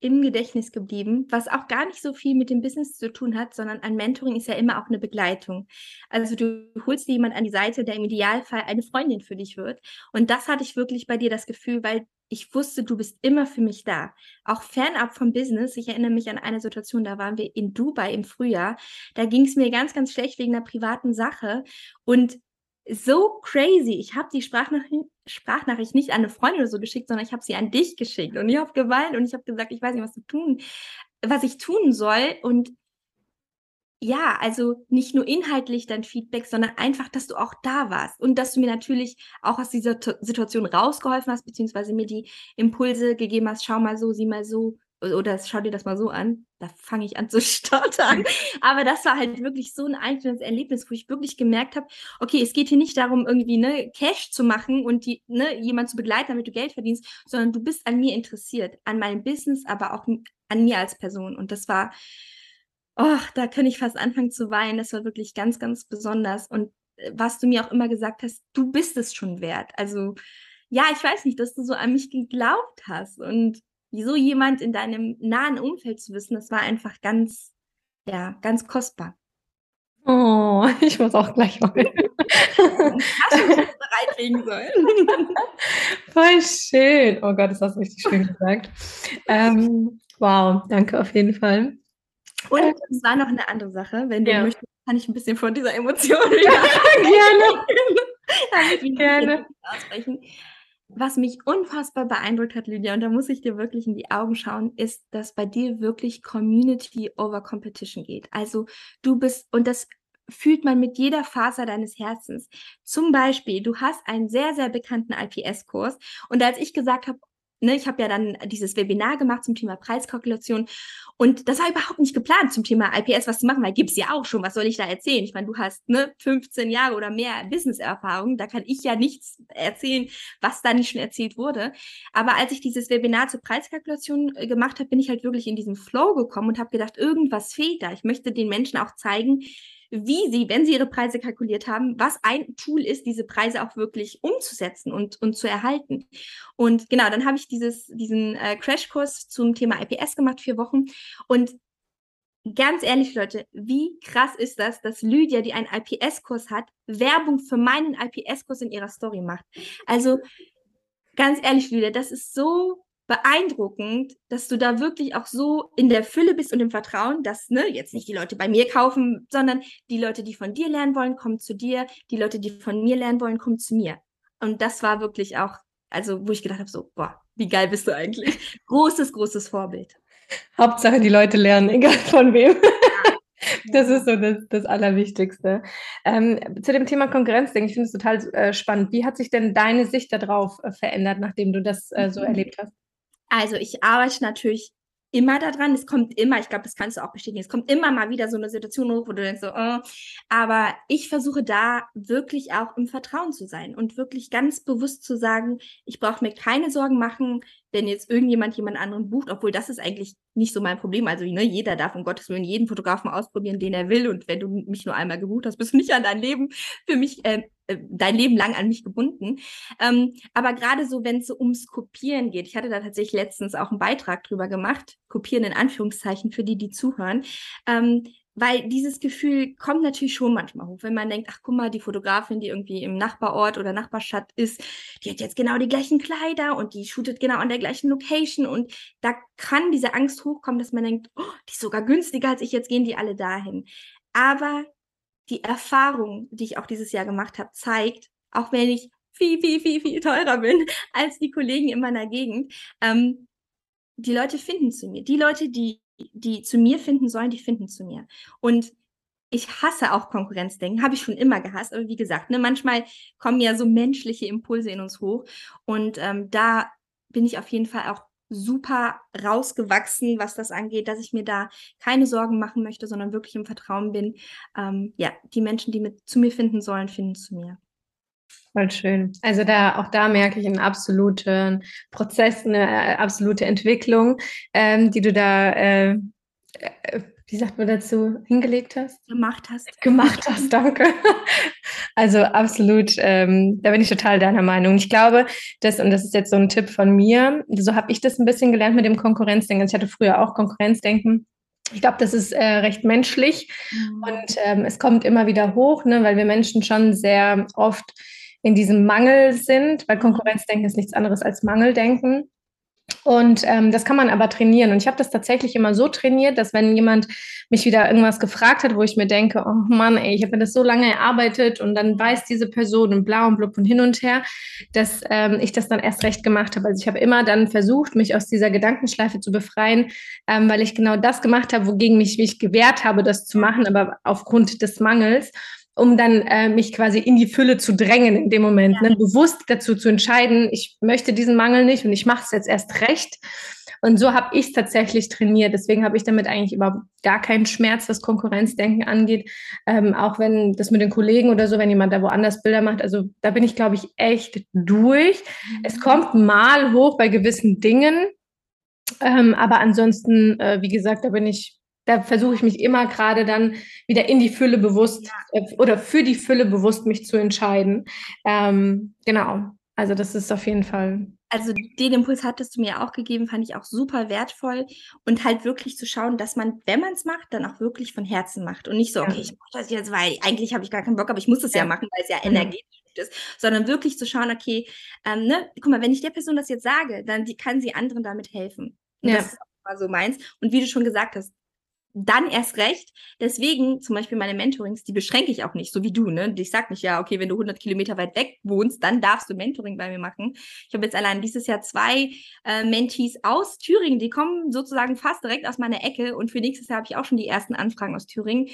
im Gedächtnis geblieben, was auch gar nicht so viel mit dem Business zu tun hat, sondern ein Mentoring ist ja immer auch eine Begleitung. Also du holst dir jemand an die Seite, der im Idealfall eine Freundin für dich wird. Und das hatte ich wirklich bei dir das Gefühl, weil ich wusste, du bist immer für mich da. Auch fernab vom Business. Ich erinnere mich an eine Situation, da waren wir in Dubai im Frühjahr. Da ging es mir ganz, ganz schlecht wegen einer privaten Sache. Und so crazy. Ich habe die Sprachnachricht, Sprachnachricht nicht an eine Freundin oder so geschickt, sondern ich habe sie an dich geschickt. Und ich habe geweint und ich habe gesagt, ich weiß nicht, was zu tun, was ich tun soll. Und ja, also nicht nur inhaltlich dein Feedback, sondern einfach, dass du auch da warst und dass du mir natürlich auch aus dieser T Situation rausgeholfen hast, beziehungsweise mir die Impulse gegeben hast, schau mal so, sieh mal so, oder schau dir das mal so an, da fange ich an zu stottern. Aber das war halt wirklich so ein einzelnes Erlebnis, wo ich wirklich gemerkt habe, okay, es geht hier nicht darum, irgendwie ne, Cash zu machen und die, ne, jemand zu begleiten, damit du Geld verdienst, sondern du bist an mir interessiert, an meinem Business, aber auch an mir als Person. Und das war, oh, da könnte ich fast anfangen zu weinen. Das war wirklich ganz, ganz besonders. Und äh, was du mir auch immer gesagt hast, du bist es schon wert. Also ja, ich weiß nicht, dass du so an mich geglaubt hast und so jemand in deinem nahen Umfeld zu wissen, das war einfach ganz, ja, ganz kostbar. Oh, ich muss auch gleich heulen. bereitlegen sollen. Voll schön. Oh Gott, das hast du richtig schön gesagt. Ähm, wow, danke auf jeden Fall. Und äh, es war noch eine andere Sache. Wenn du ja. möchtest, kann ich ein bisschen von dieser Emotion wieder gerne. gerne. Ausbrechen. Was mich unfassbar beeindruckt hat, Lydia, und da muss ich dir wirklich in die Augen schauen, ist, dass bei dir wirklich Community over Competition geht. Also du bist, und das fühlt man mit jeder Faser deines Herzens. Zum Beispiel, du hast einen sehr, sehr bekannten IPS-Kurs. Und als ich gesagt habe, ne, ich habe ja dann dieses Webinar gemacht zum Thema Preiskalkulation und das war überhaupt nicht geplant zum Thema IPS was zu machen, weil gibt's ja auch schon, was soll ich da erzählen? Ich meine, du hast ne 15 Jahre oder mehr Business-Erfahrung, da kann ich ja nichts erzählen, was da nicht schon erzählt wurde. Aber als ich dieses Webinar zur Preiskalkulation äh, gemacht habe, bin ich halt wirklich in diesen Flow gekommen und habe gedacht, irgendwas fehlt da. Ich möchte den Menschen auch zeigen, wie sie, wenn sie ihre Preise kalkuliert haben, was ein Tool ist, diese Preise auch wirklich umzusetzen und, und zu erhalten. Und genau, dann habe ich dieses, diesen äh, Crashkurs zum Thema IPS gemacht, vier Wochen. Und ganz ehrlich, Leute, wie krass ist das, dass Lydia, die einen IPS-Kurs hat, Werbung für meinen IPS-Kurs in ihrer Story macht? Also, ganz ehrlich, Lydia, das ist so beeindruckend, dass du da wirklich auch so in der Fülle bist und im Vertrauen, dass ne, jetzt nicht die Leute bei mir kaufen, sondern die Leute, die von dir lernen wollen, kommen zu dir, die Leute, die von mir lernen wollen, kommen zu mir. Und das war wirklich auch, also wo ich gedacht habe, so, boah, wie geil bist du eigentlich? Großes, großes Vorbild. Hauptsache, die Leute lernen, egal von wem. Das ist so das, das Allerwichtigste. Ähm, zu dem Thema Konkurrenzding, ich finde es total äh, spannend. Wie hat sich denn deine Sicht darauf äh, verändert, nachdem du das äh, so mhm. erlebt hast? Also ich arbeite natürlich immer daran. Es kommt immer, ich glaube, das kannst du auch bestätigen, es kommt immer mal wieder so eine Situation hoch, wo du denkst so, oh. aber ich versuche da wirklich auch im Vertrauen zu sein und wirklich ganz bewusst zu sagen, ich brauche mir keine Sorgen machen, wenn jetzt irgendjemand jemand anderen bucht, obwohl das ist eigentlich nicht so mein Problem. Also ne, jeder darf um Gottes Willen jeden Fotografen ausprobieren, den er will. Und wenn du mich nur einmal gebucht hast, bist du nicht an dein Leben für mich, äh, äh dein Leben lang an mich gebunden. Ähm, aber gerade so, wenn es so ums Kopieren geht, ich hatte da tatsächlich letztens auch einen Beitrag drüber gemacht, kopieren in Anführungszeichen für die, die zuhören. Ähm, weil dieses Gefühl kommt natürlich schon manchmal hoch, wenn man denkt, ach guck mal, die Fotografin, die irgendwie im Nachbarort oder Nachbarstadt ist, die hat jetzt genau die gleichen Kleider und die shootet genau an der gleichen Location und da kann diese Angst hochkommen, dass man denkt, oh, die ist sogar günstiger als ich, jetzt gehen die alle dahin. Aber die Erfahrung, die ich auch dieses Jahr gemacht habe, zeigt, auch wenn ich viel, viel, viel, viel teurer bin als die Kollegen in meiner Gegend, ähm, die Leute finden zu mir. Die Leute, die die zu mir finden sollen, die finden zu mir. Und ich hasse auch Konkurrenzdenken, habe ich schon immer gehasst, aber wie gesagt, ne, manchmal kommen ja so menschliche Impulse in uns hoch und ähm, da bin ich auf jeden Fall auch super rausgewachsen, was das angeht, dass ich mir da keine Sorgen machen möchte, sondern wirklich im Vertrauen bin. Ähm, ja, die Menschen, die mit zu mir finden sollen, finden zu mir. Voll schön. Also da, auch da merke ich einen absoluten Prozess, eine äh, absolute Entwicklung, ähm, die du da, äh, äh, wie sagt man dazu, hingelegt hast? Gemacht hast. Gemacht hast, danke. Also absolut, ähm, da bin ich total deiner Meinung. Ich glaube, dass, und das ist jetzt so ein Tipp von mir, so habe ich das ein bisschen gelernt mit dem Konkurrenzdenken. Also ich hatte früher auch Konkurrenzdenken. Ich glaube, das ist äh, recht menschlich mhm. und ähm, es kommt immer wieder hoch, ne, weil wir Menschen schon sehr oft in diesem Mangel sind, weil Konkurrenzdenken ist nichts anderes als Mangeldenken. Und ähm, das kann man aber trainieren. Und ich habe das tatsächlich immer so trainiert, dass wenn jemand mich wieder irgendwas gefragt hat, wo ich mir denke, oh Mann, ey, ich habe mir das so lange erarbeitet und dann weiß diese Person und blau und blub und hin und her, dass ähm, ich das dann erst recht gemacht habe. Also ich habe immer dann versucht, mich aus dieser Gedankenschleife zu befreien, ähm, weil ich genau das gemacht habe, wogegen mich, mich gewehrt habe, das zu machen, aber aufgrund des Mangels. Um dann äh, mich quasi in die Fülle zu drängen in dem Moment, ja. ne? bewusst dazu zu entscheiden, ich möchte diesen Mangel nicht und ich mache es jetzt erst recht. Und so habe ich es tatsächlich trainiert. Deswegen habe ich damit eigentlich überhaupt gar keinen Schmerz, was Konkurrenzdenken angeht. Ähm, auch wenn das mit den Kollegen oder so, wenn jemand da woanders Bilder macht. Also da bin ich, glaube ich, echt durch. Mhm. Es kommt mal hoch bei gewissen Dingen. Ähm, aber ansonsten, äh, wie gesagt, da bin ich da versuche ich mich immer gerade dann wieder in die Fülle bewusst ja. äh, oder für die Fülle bewusst mich zu entscheiden. Ähm, genau. Also das ist auf jeden Fall also den Impuls hattest du mir auch gegeben, fand ich auch super wertvoll und halt wirklich zu schauen, dass man, wenn man es macht, dann auch wirklich von Herzen macht und nicht so, okay, ich mache das jetzt, weil eigentlich habe ich gar keinen Bock, aber ich muss das ja, ja machen, weil es ja genau. energetisch ist, sondern wirklich zu schauen, okay, ähm, ne, guck mal, wenn ich der Person das jetzt sage, dann die, kann sie anderen damit helfen. Und ja. Das ist auch mal so meins. Und wie du schon gesagt hast, dann erst recht. Deswegen zum Beispiel meine Mentorings, die beschränke ich auch nicht, so wie du. Ne? Ich sag nicht, ja, okay, wenn du 100 Kilometer weit weg wohnst, dann darfst du Mentoring bei mir machen. Ich habe jetzt allein dieses Jahr zwei äh, Mentees aus Thüringen, die kommen sozusagen fast direkt aus meiner Ecke. Und für nächstes Jahr habe ich auch schon die ersten Anfragen aus Thüringen.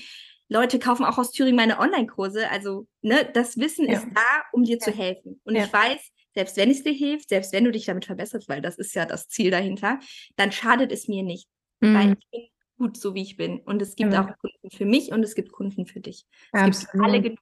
Leute kaufen auch aus Thüringen meine Online-Kurse. Also ne, das Wissen ja. ist da, um dir ja. zu helfen. Und ja. ich weiß, selbst wenn es dir hilft, selbst wenn du dich damit verbesserst, weil das ist ja das Ziel dahinter, dann schadet es mir nicht. Mhm. Weil ich bin gut, so wie ich bin. Und es gibt ja. auch Kunden für mich und es gibt Kunden für dich. Es Absolut. gibt alle genug.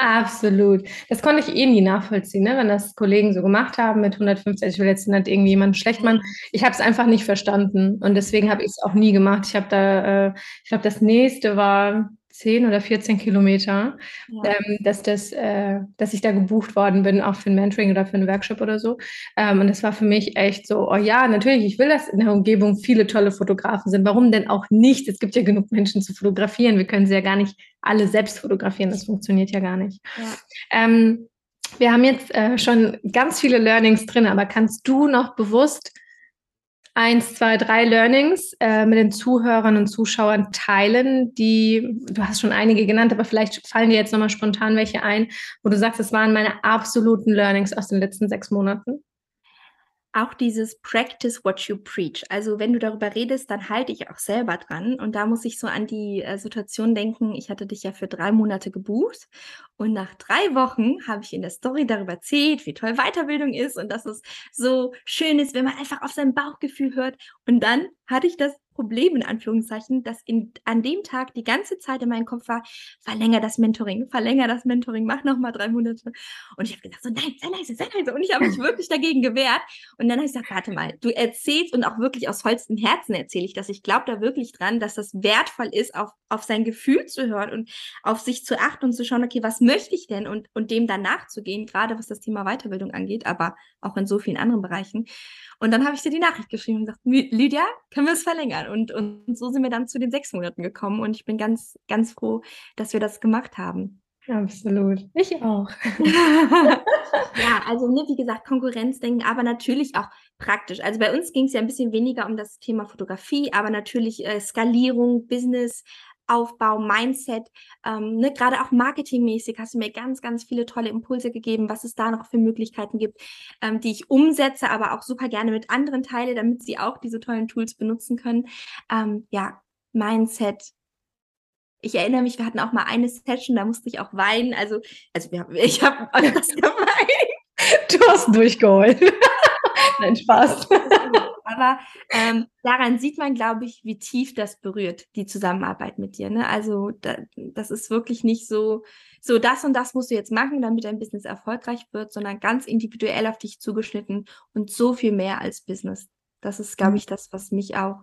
Absolut. Das konnte ich eh nie nachvollziehen, ne? wenn das Kollegen so gemacht haben mit 150. Ich will jetzt nicht irgendjemand schlecht machen. Ich habe es einfach nicht verstanden und deswegen habe ich es auch nie gemacht. Ich habe da, äh, ich glaube, das nächste war 10 oder 14 Kilometer, ja. ähm, dass, das, äh, dass ich da gebucht worden bin, auch für ein Mentoring oder für einen Workshop oder so. Ähm, und das war für mich echt so, oh ja, natürlich, ich will, dass in der Umgebung viele tolle Fotografen sind. Warum denn auch nicht? Es gibt ja genug Menschen zu fotografieren. Wir können sie ja gar nicht alle selbst fotografieren. Das funktioniert ja gar nicht. Ja. Ähm, wir haben jetzt äh, schon ganz viele Learnings drin, aber kannst du noch bewusst eins, zwei, drei Learnings äh, mit den Zuhörern und Zuschauern teilen, die, du hast schon einige genannt, aber vielleicht fallen dir jetzt nochmal spontan welche ein, wo du sagst, es waren meine absoluten Learnings aus den letzten sechs Monaten? Auch dieses Practice what you preach. Also wenn du darüber redest, dann halte ich auch selber dran. Und da muss ich so an die äh, Situation denken, ich hatte dich ja für drei Monate gebucht und nach drei Wochen habe ich in der Story darüber erzählt, wie toll Weiterbildung ist und dass es so schön ist, wenn man einfach auf sein Bauchgefühl hört. Und dann hatte ich das Problem in Anführungszeichen, dass in, an dem Tag die ganze Zeit in meinem Kopf war, verlänger das Mentoring, verlänger das Mentoring, mach noch mal drei Monate. Und ich habe gesagt, so nein, sei leise, sei leise. Und ich habe mich wirklich dagegen gewehrt. Und dann habe ich gesagt, warte mal, du erzählst und auch wirklich aus vollstem Herzen erzähle ich das. Ich glaube da wirklich dran, dass das wertvoll ist, auf, auf sein Gefühl zu hören und auf sich zu achten und zu schauen, okay, was möchte ich denn? Und, und dem dann nachzugehen, gerade was das Thema Weiterbildung angeht, aber auch in so vielen anderen Bereichen. Und dann habe ich dir die Nachricht geschrieben und gesagt, Lydia, können wir es verlängern? Und, und so sind wir dann zu den sechs Monaten gekommen. Und ich bin ganz, ganz froh, dass wir das gemacht haben. Absolut. Ich auch. ja, also ne, wie gesagt, Konkurrenzdenken, aber natürlich auch praktisch. Also bei uns ging es ja ein bisschen weniger um das Thema Fotografie, aber natürlich äh, Skalierung, Business, Aufbau, Mindset, ähm, ne, gerade auch marketingmäßig hast du mir ganz, ganz viele tolle Impulse gegeben, was es da noch für Möglichkeiten gibt, ähm, die ich umsetze, aber auch super gerne mit anderen teile, damit sie auch diese tollen Tools benutzen können. Ähm, ja, Mindset. Ich erinnere mich, wir hatten auch mal eine Session, da musste ich auch weinen. Also, also wir, ich habe was geweint. Du hast durchgeholt. Nein, Spaß. Aber ähm, daran sieht man, glaube ich, wie tief das berührt, die Zusammenarbeit mit dir. Ne? Also da, das ist wirklich nicht so, so das und das musst du jetzt machen, damit dein Business erfolgreich wird, sondern ganz individuell auf dich zugeschnitten und so viel mehr als Business. Das ist, glaube mhm. ich, das, was mich auch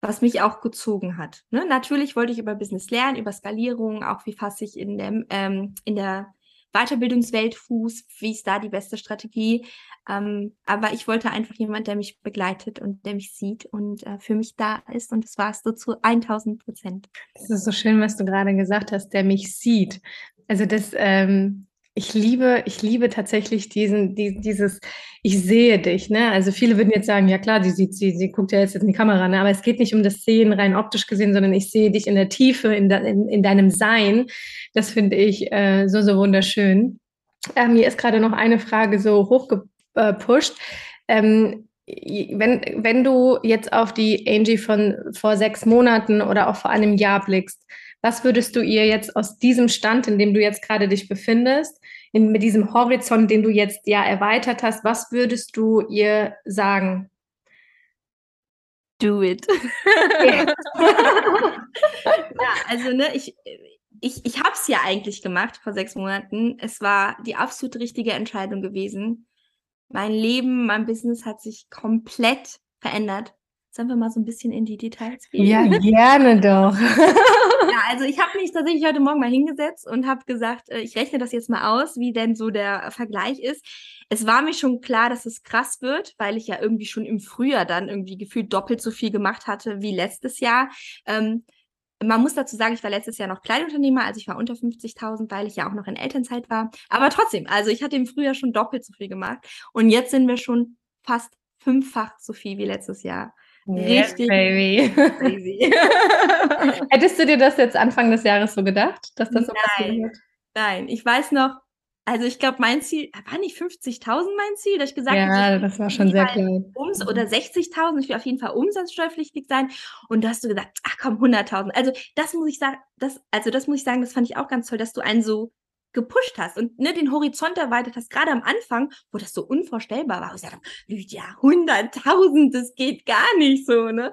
was mich auch gezogen hat. Ne? Natürlich wollte ich über Business lernen, über Skalierung, auch wie fasse ich in der, ähm, in der Weiterbildungswelt Fuß, wie ist da die beste Strategie. Ähm, aber ich wollte einfach jemand, der mich begleitet und der mich sieht und äh, für mich da ist. Und das war es so zu 1000 Prozent. Das ist so schön, was du gerade gesagt hast, der mich sieht. Also das, ähm, ich liebe, ich liebe tatsächlich diesen, die, dieses, ich sehe dich, ne? Also viele würden jetzt sagen, ja klar, sie sieht, sie, sie guckt ja jetzt in die Kamera, ne? Aber es geht nicht um das Sehen rein optisch gesehen, sondern ich sehe dich in der Tiefe, in, de, in, in deinem Sein. Das finde ich äh, so, so wunderschön. Äh, mir ist gerade noch eine Frage so hochgepusht. Ähm, wenn, wenn du jetzt auf die Angie von vor sechs Monaten oder auch vor einem Jahr blickst, was würdest du ihr jetzt aus diesem Stand, in dem du jetzt gerade dich befindest, in, mit diesem Horizont, den du jetzt ja erweitert hast, was würdest du ihr sagen? Do it. ja, also ne, ich, ich, ich habe es ja eigentlich gemacht vor sechs Monaten. Es war die absolut richtige Entscheidung gewesen. Mein Leben, mein Business hat sich komplett verändert. Sollen wir mal so ein bisschen in die Details gehen? Ja, gerne doch. ja, also ich habe mich tatsächlich heute Morgen mal hingesetzt und habe gesagt, äh, ich rechne das jetzt mal aus, wie denn so der Vergleich ist. Es war mir schon klar, dass es krass wird, weil ich ja irgendwie schon im Frühjahr dann irgendwie gefühlt doppelt so viel gemacht hatte wie letztes Jahr. Ähm, man muss dazu sagen, ich war letztes Jahr noch Kleinunternehmer, also ich war unter 50.000, weil ich ja auch noch in Elternzeit war. Aber trotzdem, also ich hatte im Frühjahr schon doppelt so viel gemacht. Und jetzt sind wir schon fast fünffach so viel wie letztes Jahr. Richtig baby. crazy. Hättest du dir das jetzt Anfang des Jahres so gedacht, dass das so Nein. passieren wird? Nein, ich weiß noch, also ich glaube, mein Ziel, war nicht 50.000 mein Ziel, dass ich gesagt habe, ja, das war schon sehr klein. Ums oder 60.000, ich will auf jeden Fall umsatzsteuerpflichtig sein. Und da hast du gesagt, ach komm, 100.000. Also das muss ich sagen, das, also das muss ich sagen, das fand ich auch ganz toll, dass du einen so gepusht hast und ne, den Horizont erweitert hast, gerade am Anfang, wo das so unvorstellbar war. Ich sagte, Lydia, 100.000, das geht gar nicht so, ne?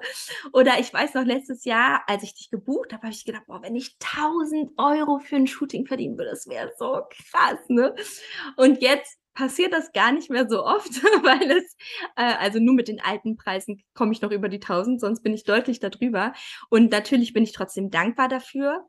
Oder ich weiß noch, letztes Jahr, als ich dich gebucht habe, habe ich gedacht, boah, wenn ich 1.000 Euro für ein Shooting verdienen würde, das wäre so krass, ne? Und jetzt passiert das gar nicht mehr so oft, weil es, äh, also nur mit den alten Preisen komme ich noch über die 1000, sonst bin ich deutlich darüber. Und natürlich bin ich trotzdem dankbar dafür,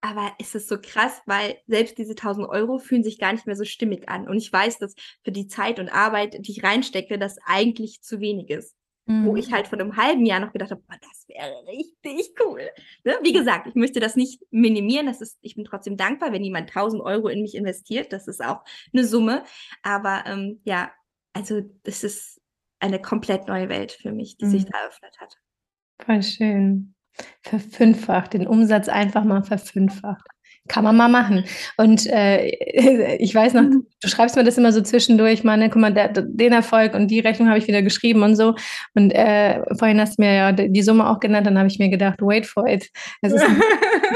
aber es ist so krass, weil selbst diese 1000 Euro fühlen sich gar nicht mehr so stimmig an. Und ich weiß, dass für die Zeit und Arbeit, die ich reinstecke, das eigentlich zu wenig ist. Mhm. Wo ich halt vor einem halben Jahr noch gedacht habe, boah, das wäre richtig cool. Ne? Wie gesagt, ich möchte das nicht minimieren. Das ist, ich bin trotzdem dankbar, wenn jemand 1000 Euro in mich investiert. Das ist auch eine Summe. Aber ähm, ja, also das ist eine komplett neue Welt für mich, die mhm. sich da eröffnet hat. Voll schön. Verfünffacht, den Umsatz einfach mal verfünffacht. Kann man mal machen. Und äh, ich weiß noch, mhm. du schreibst mir das immer so zwischendurch, mal, ne, guck mal, der, den Erfolg und die Rechnung habe ich wieder geschrieben und so. Und äh, vorhin hast du mir ja die Summe auch genannt, dann habe ich mir gedacht, wait for it. Es ist,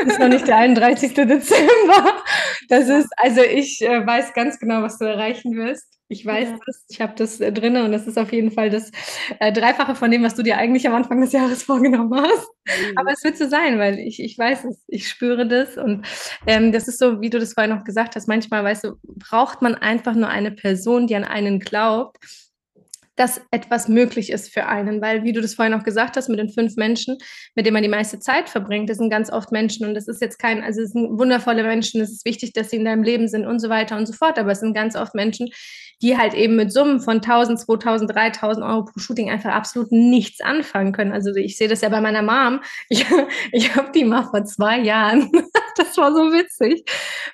ist, noch nicht der 31. Dezember. Das ist, also ich äh, weiß ganz genau, was du erreichen wirst. Ich weiß ja. das, ich habe das äh, drin und das ist auf jeden Fall das äh, Dreifache von dem, was du dir eigentlich am Anfang des Jahres vorgenommen hast. Mhm. Aber es wird so sein, weil ich, ich weiß es, ich spüre das und ähm, das ist so, wie du das vorhin noch gesagt hast, manchmal, weißt du, braucht man einfach nur eine Person, die an einen glaubt dass etwas möglich ist für einen. Weil, wie du das vorhin auch gesagt hast, mit den fünf Menschen, mit denen man die meiste Zeit verbringt, das sind ganz oft Menschen und das ist jetzt kein, also es sind wundervolle Menschen, es ist wichtig, dass sie in deinem Leben sind und so weiter und so fort, aber es sind ganz oft Menschen, die halt eben mit Summen von 1000, 2000, 3000 Euro pro Shooting einfach absolut nichts anfangen können. Also ich sehe das ja bei meiner Mom. Ich, ich habe die mal vor zwei Jahren, das war so witzig,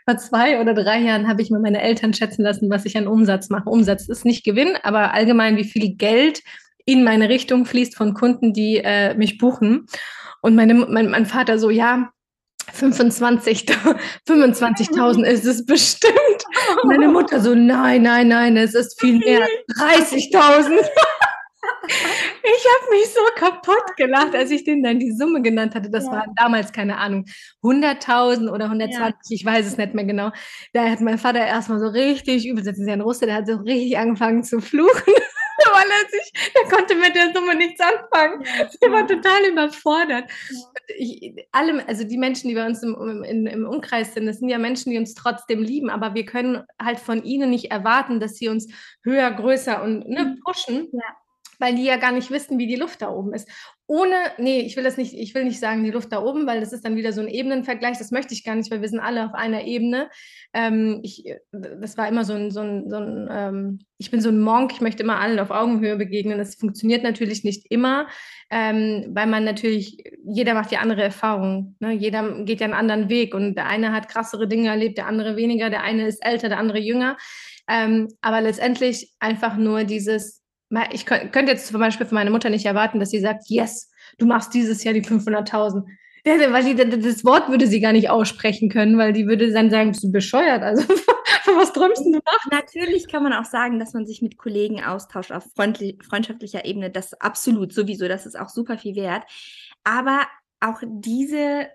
vor zwei oder drei Jahren habe ich mal meine Eltern schätzen lassen, was ich an Umsatz mache. Umsatz ist nicht Gewinn, aber allgemein, wie viel Geld in meine Richtung fließt von Kunden, die äh, mich buchen. Und meine, mein, mein Vater so, ja, 25, 25.000 ist es bestimmt. Meine Mutter so, nein, nein, nein, es ist viel mehr, 30.000. Ich habe mich so kaputt gelacht, als ich denen dann die Summe genannt hatte. Das ja. waren damals, keine Ahnung, 100.000 oder 120, ja. ich weiß es nicht mehr genau. Da hat mein Vater erstmal so richtig, übel, das ist ja ein Russe, der hat so richtig angefangen zu fluchen weil er sich, der konnte mit der Summe nichts anfangen. Ja, der war total überfordert. Ich, alle, also die Menschen, die bei uns im, im, im Umkreis sind, das sind ja Menschen, die uns trotzdem lieben, aber wir können halt von ihnen nicht erwarten, dass sie uns höher, größer und ne, mhm. pushen. Ja weil die ja gar nicht wissen, wie die Luft da oben ist. Ohne, nee, ich will das nicht, ich will nicht sagen, die Luft da oben, weil das ist dann wieder so ein Ebenenvergleich, das möchte ich gar nicht, weil wir sind alle auf einer Ebene. Ähm, ich, das war immer so ein, so ein, so ein ähm, ich bin so ein Monk, ich möchte immer allen auf Augenhöhe begegnen. Das funktioniert natürlich nicht immer, ähm, weil man natürlich, jeder macht ja andere Erfahrungen. Ne? Jeder geht ja einen anderen Weg und der eine hat krassere Dinge erlebt, der andere weniger, der eine ist älter, der andere jünger. Ähm, aber letztendlich einfach nur dieses, ich könnte jetzt zum Beispiel von meiner Mutter nicht erwarten, dass sie sagt, yes, du machst dieses Jahr die 500.000. Weil die, das Wort würde sie gar nicht aussprechen können, weil die würde dann sagen, bist du bescheuert? Also was träumst du nach? Natürlich kann man auch sagen, dass man sich mit Kollegen austauscht auf freundschaftlicher Ebene. Das absolut sowieso, das ist auch super viel wert. Aber auch diese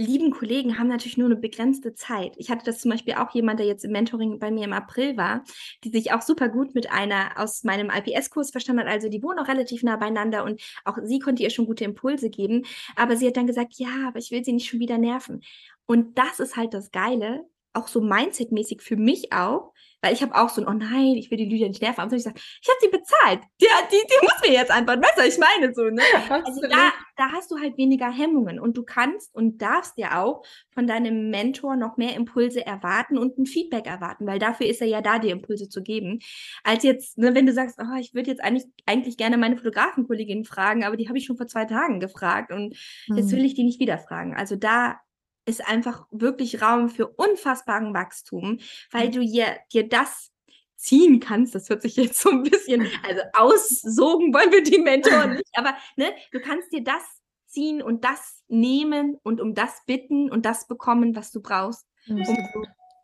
lieben Kollegen haben natürlich nur eine begrenzte Zeit. Ich hatte das zum Beispiel auch jemand, der jetzt im Mentoring bei mir im April war, die sich auch super gut mit einer aus meinem IPS-Kurs verstanden hat. Also die wohnen auch relativ nah beieinander und auch sie konnte ihr schon gute Impulse geben. Aber sie hat dann gesagt, ja, aber ich will sie nicht schon wieder nerven. Und das ist halt das Geile, auch so mindsetmäßig für mich auch, weil ich habe auch so ein, oh nein, ich will die Lydia nicht nerven. Aber ich sage, ich habe sie bezahlt. Die, die, die muss mir jetzt antworten. Weißt du, ich meine? So, ne? Also da, da hast du halt weniger Hemmungen und du kannst und darfst ja auch von deinem Mentor noch mehr Impulse erwarten und ein Feedback erwarten, weil dafür ist er ja da, dir Impulse zu geben. Als jetzt, ne, wenn du sagst, oh, ich würde jetzt eigentlich, eigentlich gerne meine Fotografenkollegin fragen, aber die habe ich schon vor zwei Tagen gefragt und hm. jetzt will ich die nicht wieder fragen. Also da ist einfach wirklich Raum für unfassbaren Wachstum, weil du dir, dir das ziehen kannst. Das hört sich jetzt so ein bisschen, also aussogen wollen wir die Mentoren nicht, aber ne, du kannst dir das ziehen und das nehmen und um das bitten und das bekommen, was du brauchst, um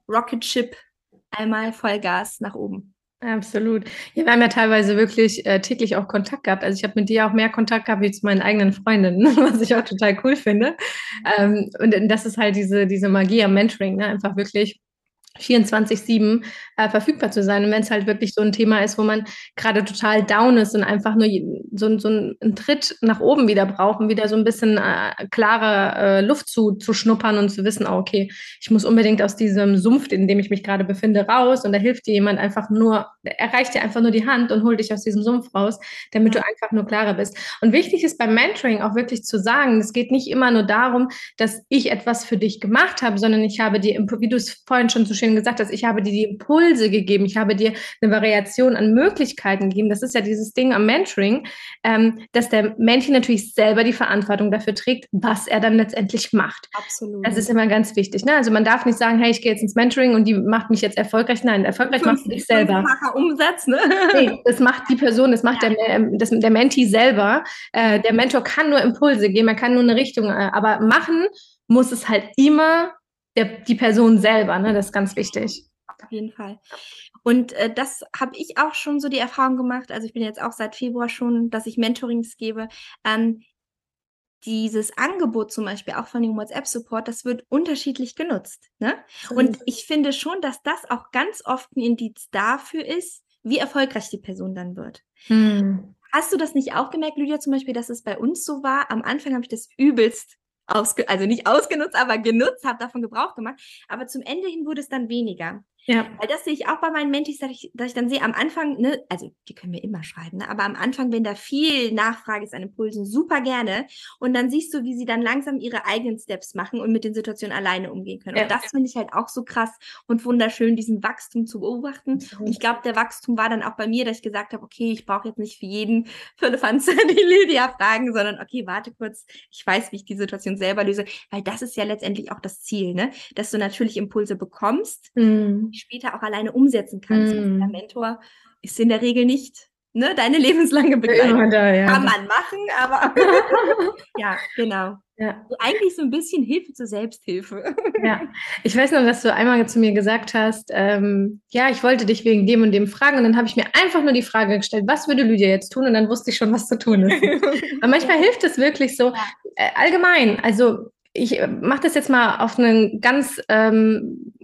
Rocket Ship einmal Vollgas nach oben. Absolut. Ja, wir haben ja teilweise wirklich äh, täglich auch Kontakt gehabt. Also ich habe mit dir auch mehr Kontakt gehabt wie zu meinen eigenen Freundinnen, was ich auch total cool finde. Ähm, und das ist halt diese, diese Magie am Mentoring, ne? einfach wirklich 24-7 äh, verfügbar zu sein. Und wenn es halt wirklich so ein Thema ist, wo man gerade total down ist und einfach nur so, so einen Tritt nach oben wieder braucht, um wieder so ein bisschen äh, klare äh, Luft zu, zu schnuppern und zu wissen, oh, okay, ich muss unbedingt aus diesem Sumpf, in dem ich mich gerade befinde, raus. Und da hilft dir jemand einfach nur, erreicht dir einfach nur die Hand und holt dich aus diesem Sumpf raus, damit du einfach nur klarer bist. Und wichtig ist beim Mentoring auch wirklich zu sagen, es geht nicht immer nur darum, dass ich etwas für dich gemacht habe, sondern ich habe dir, wie du es vorhin schon so schön schön gesagt hast, ich habe dir die Impulse gegeben, ich habe dir eine Variation an Möglichkeiten gegeben. Das ist ja dieses Ding am Mentoring, ähm, dass der Mensch natürlich selber die Verantwortung dafür trägt, was er dann letztendlich macht. Absolut. Das ist immer ganz wichtig. Ne? Also man darf nicht sagen, hey, ich gehe jetzt ins Mentoring und die macht mich jetzt erfolgreich. Nein, erfolgreich machst du dich selber. Umsatz, ne? Nee, das macht die Person, das macht ja. der, das, der Menti selber. Äh, der Mentor kann nur Impulse geben, er kann nur eine Richtung, äh, aber machen muss es halt immer der, die Person selber, ne? Das ist ganz wichtig. Auf jeden Fall. Und äh, das habe ich auch schon so die Erfahrung gemacht. Also ich bin jetzt auch seit Februar schon, dass ich Mentorings gebe. Ähm, dieses Angebot zum Beispiel auch von dem WhatsApp-Support, das wird unterschiedlich genutzt. Ne? Und ich finde schon, dass das auch ganz oft ein Indiz dafür ist, wie erfolgreich die Person dann wird. Hm. Hast du das nicht auch gemerkt, Lydia, zum Beispiel, dass es bei uns so war? Am Anfang habe ich das übelst also nicht ausgenutzt, aber genutzt, habe davon Gebrauch gemacht. Aber zum Ende hin wurde es dann weniger. Ja. Weil das sehe ich auch bei meinen Mentis, dass ich, dass ich dann sehe, am Anfang, ne, also die können mir immer schreiben, ne, aber am Anfang, wenn da viel Nachfrage ist an Impulsen, super gerne. Und dann siehst du, wie sie dann langsam ihre eigenen Steps machen und mit den Situationen alleine umgehen können. Ja. Und das finde ich halt auch so krass und wunderschön, diesen Wachstum zu beobachten. Und ich glaube, der Wachstum war dann auch bei mir, dass ich gesagt habe, okay, ich brauche jetzt nicht für jeden Füllefanz die Lydia fragen, sondern okay, warte kurz, ich weiß, wie ich die Situation selber löse, weil das ist ja letztendlich auch das Ziel, ne? Dass du natürlich Impulse bekommst. Mhm später auch alleine umsetzen kannst. Mm. Der Mentor ist in der Regel nicht ne, deine lebenslange Begleitung. Da, ja. Kann man machen, aber ja, genau. Ja. Also eigentlich so ein bisschen Hilfe zur Selbsthilfe. ja, ich weiß noch, dass du einmal zu mir gesagt hast, ähm, ja, ich wollte dich wegen dem und dem fragen und dann habe ich mir einfach nur die Frage gestellt, was würde Lydia jetzt tun und dann wusste ich schon, was zu tun ist. Aber manchmal hilft es wirklich so äh, allgemein. Also ich äh, mache das jetzt mal auf einen ganz ähm,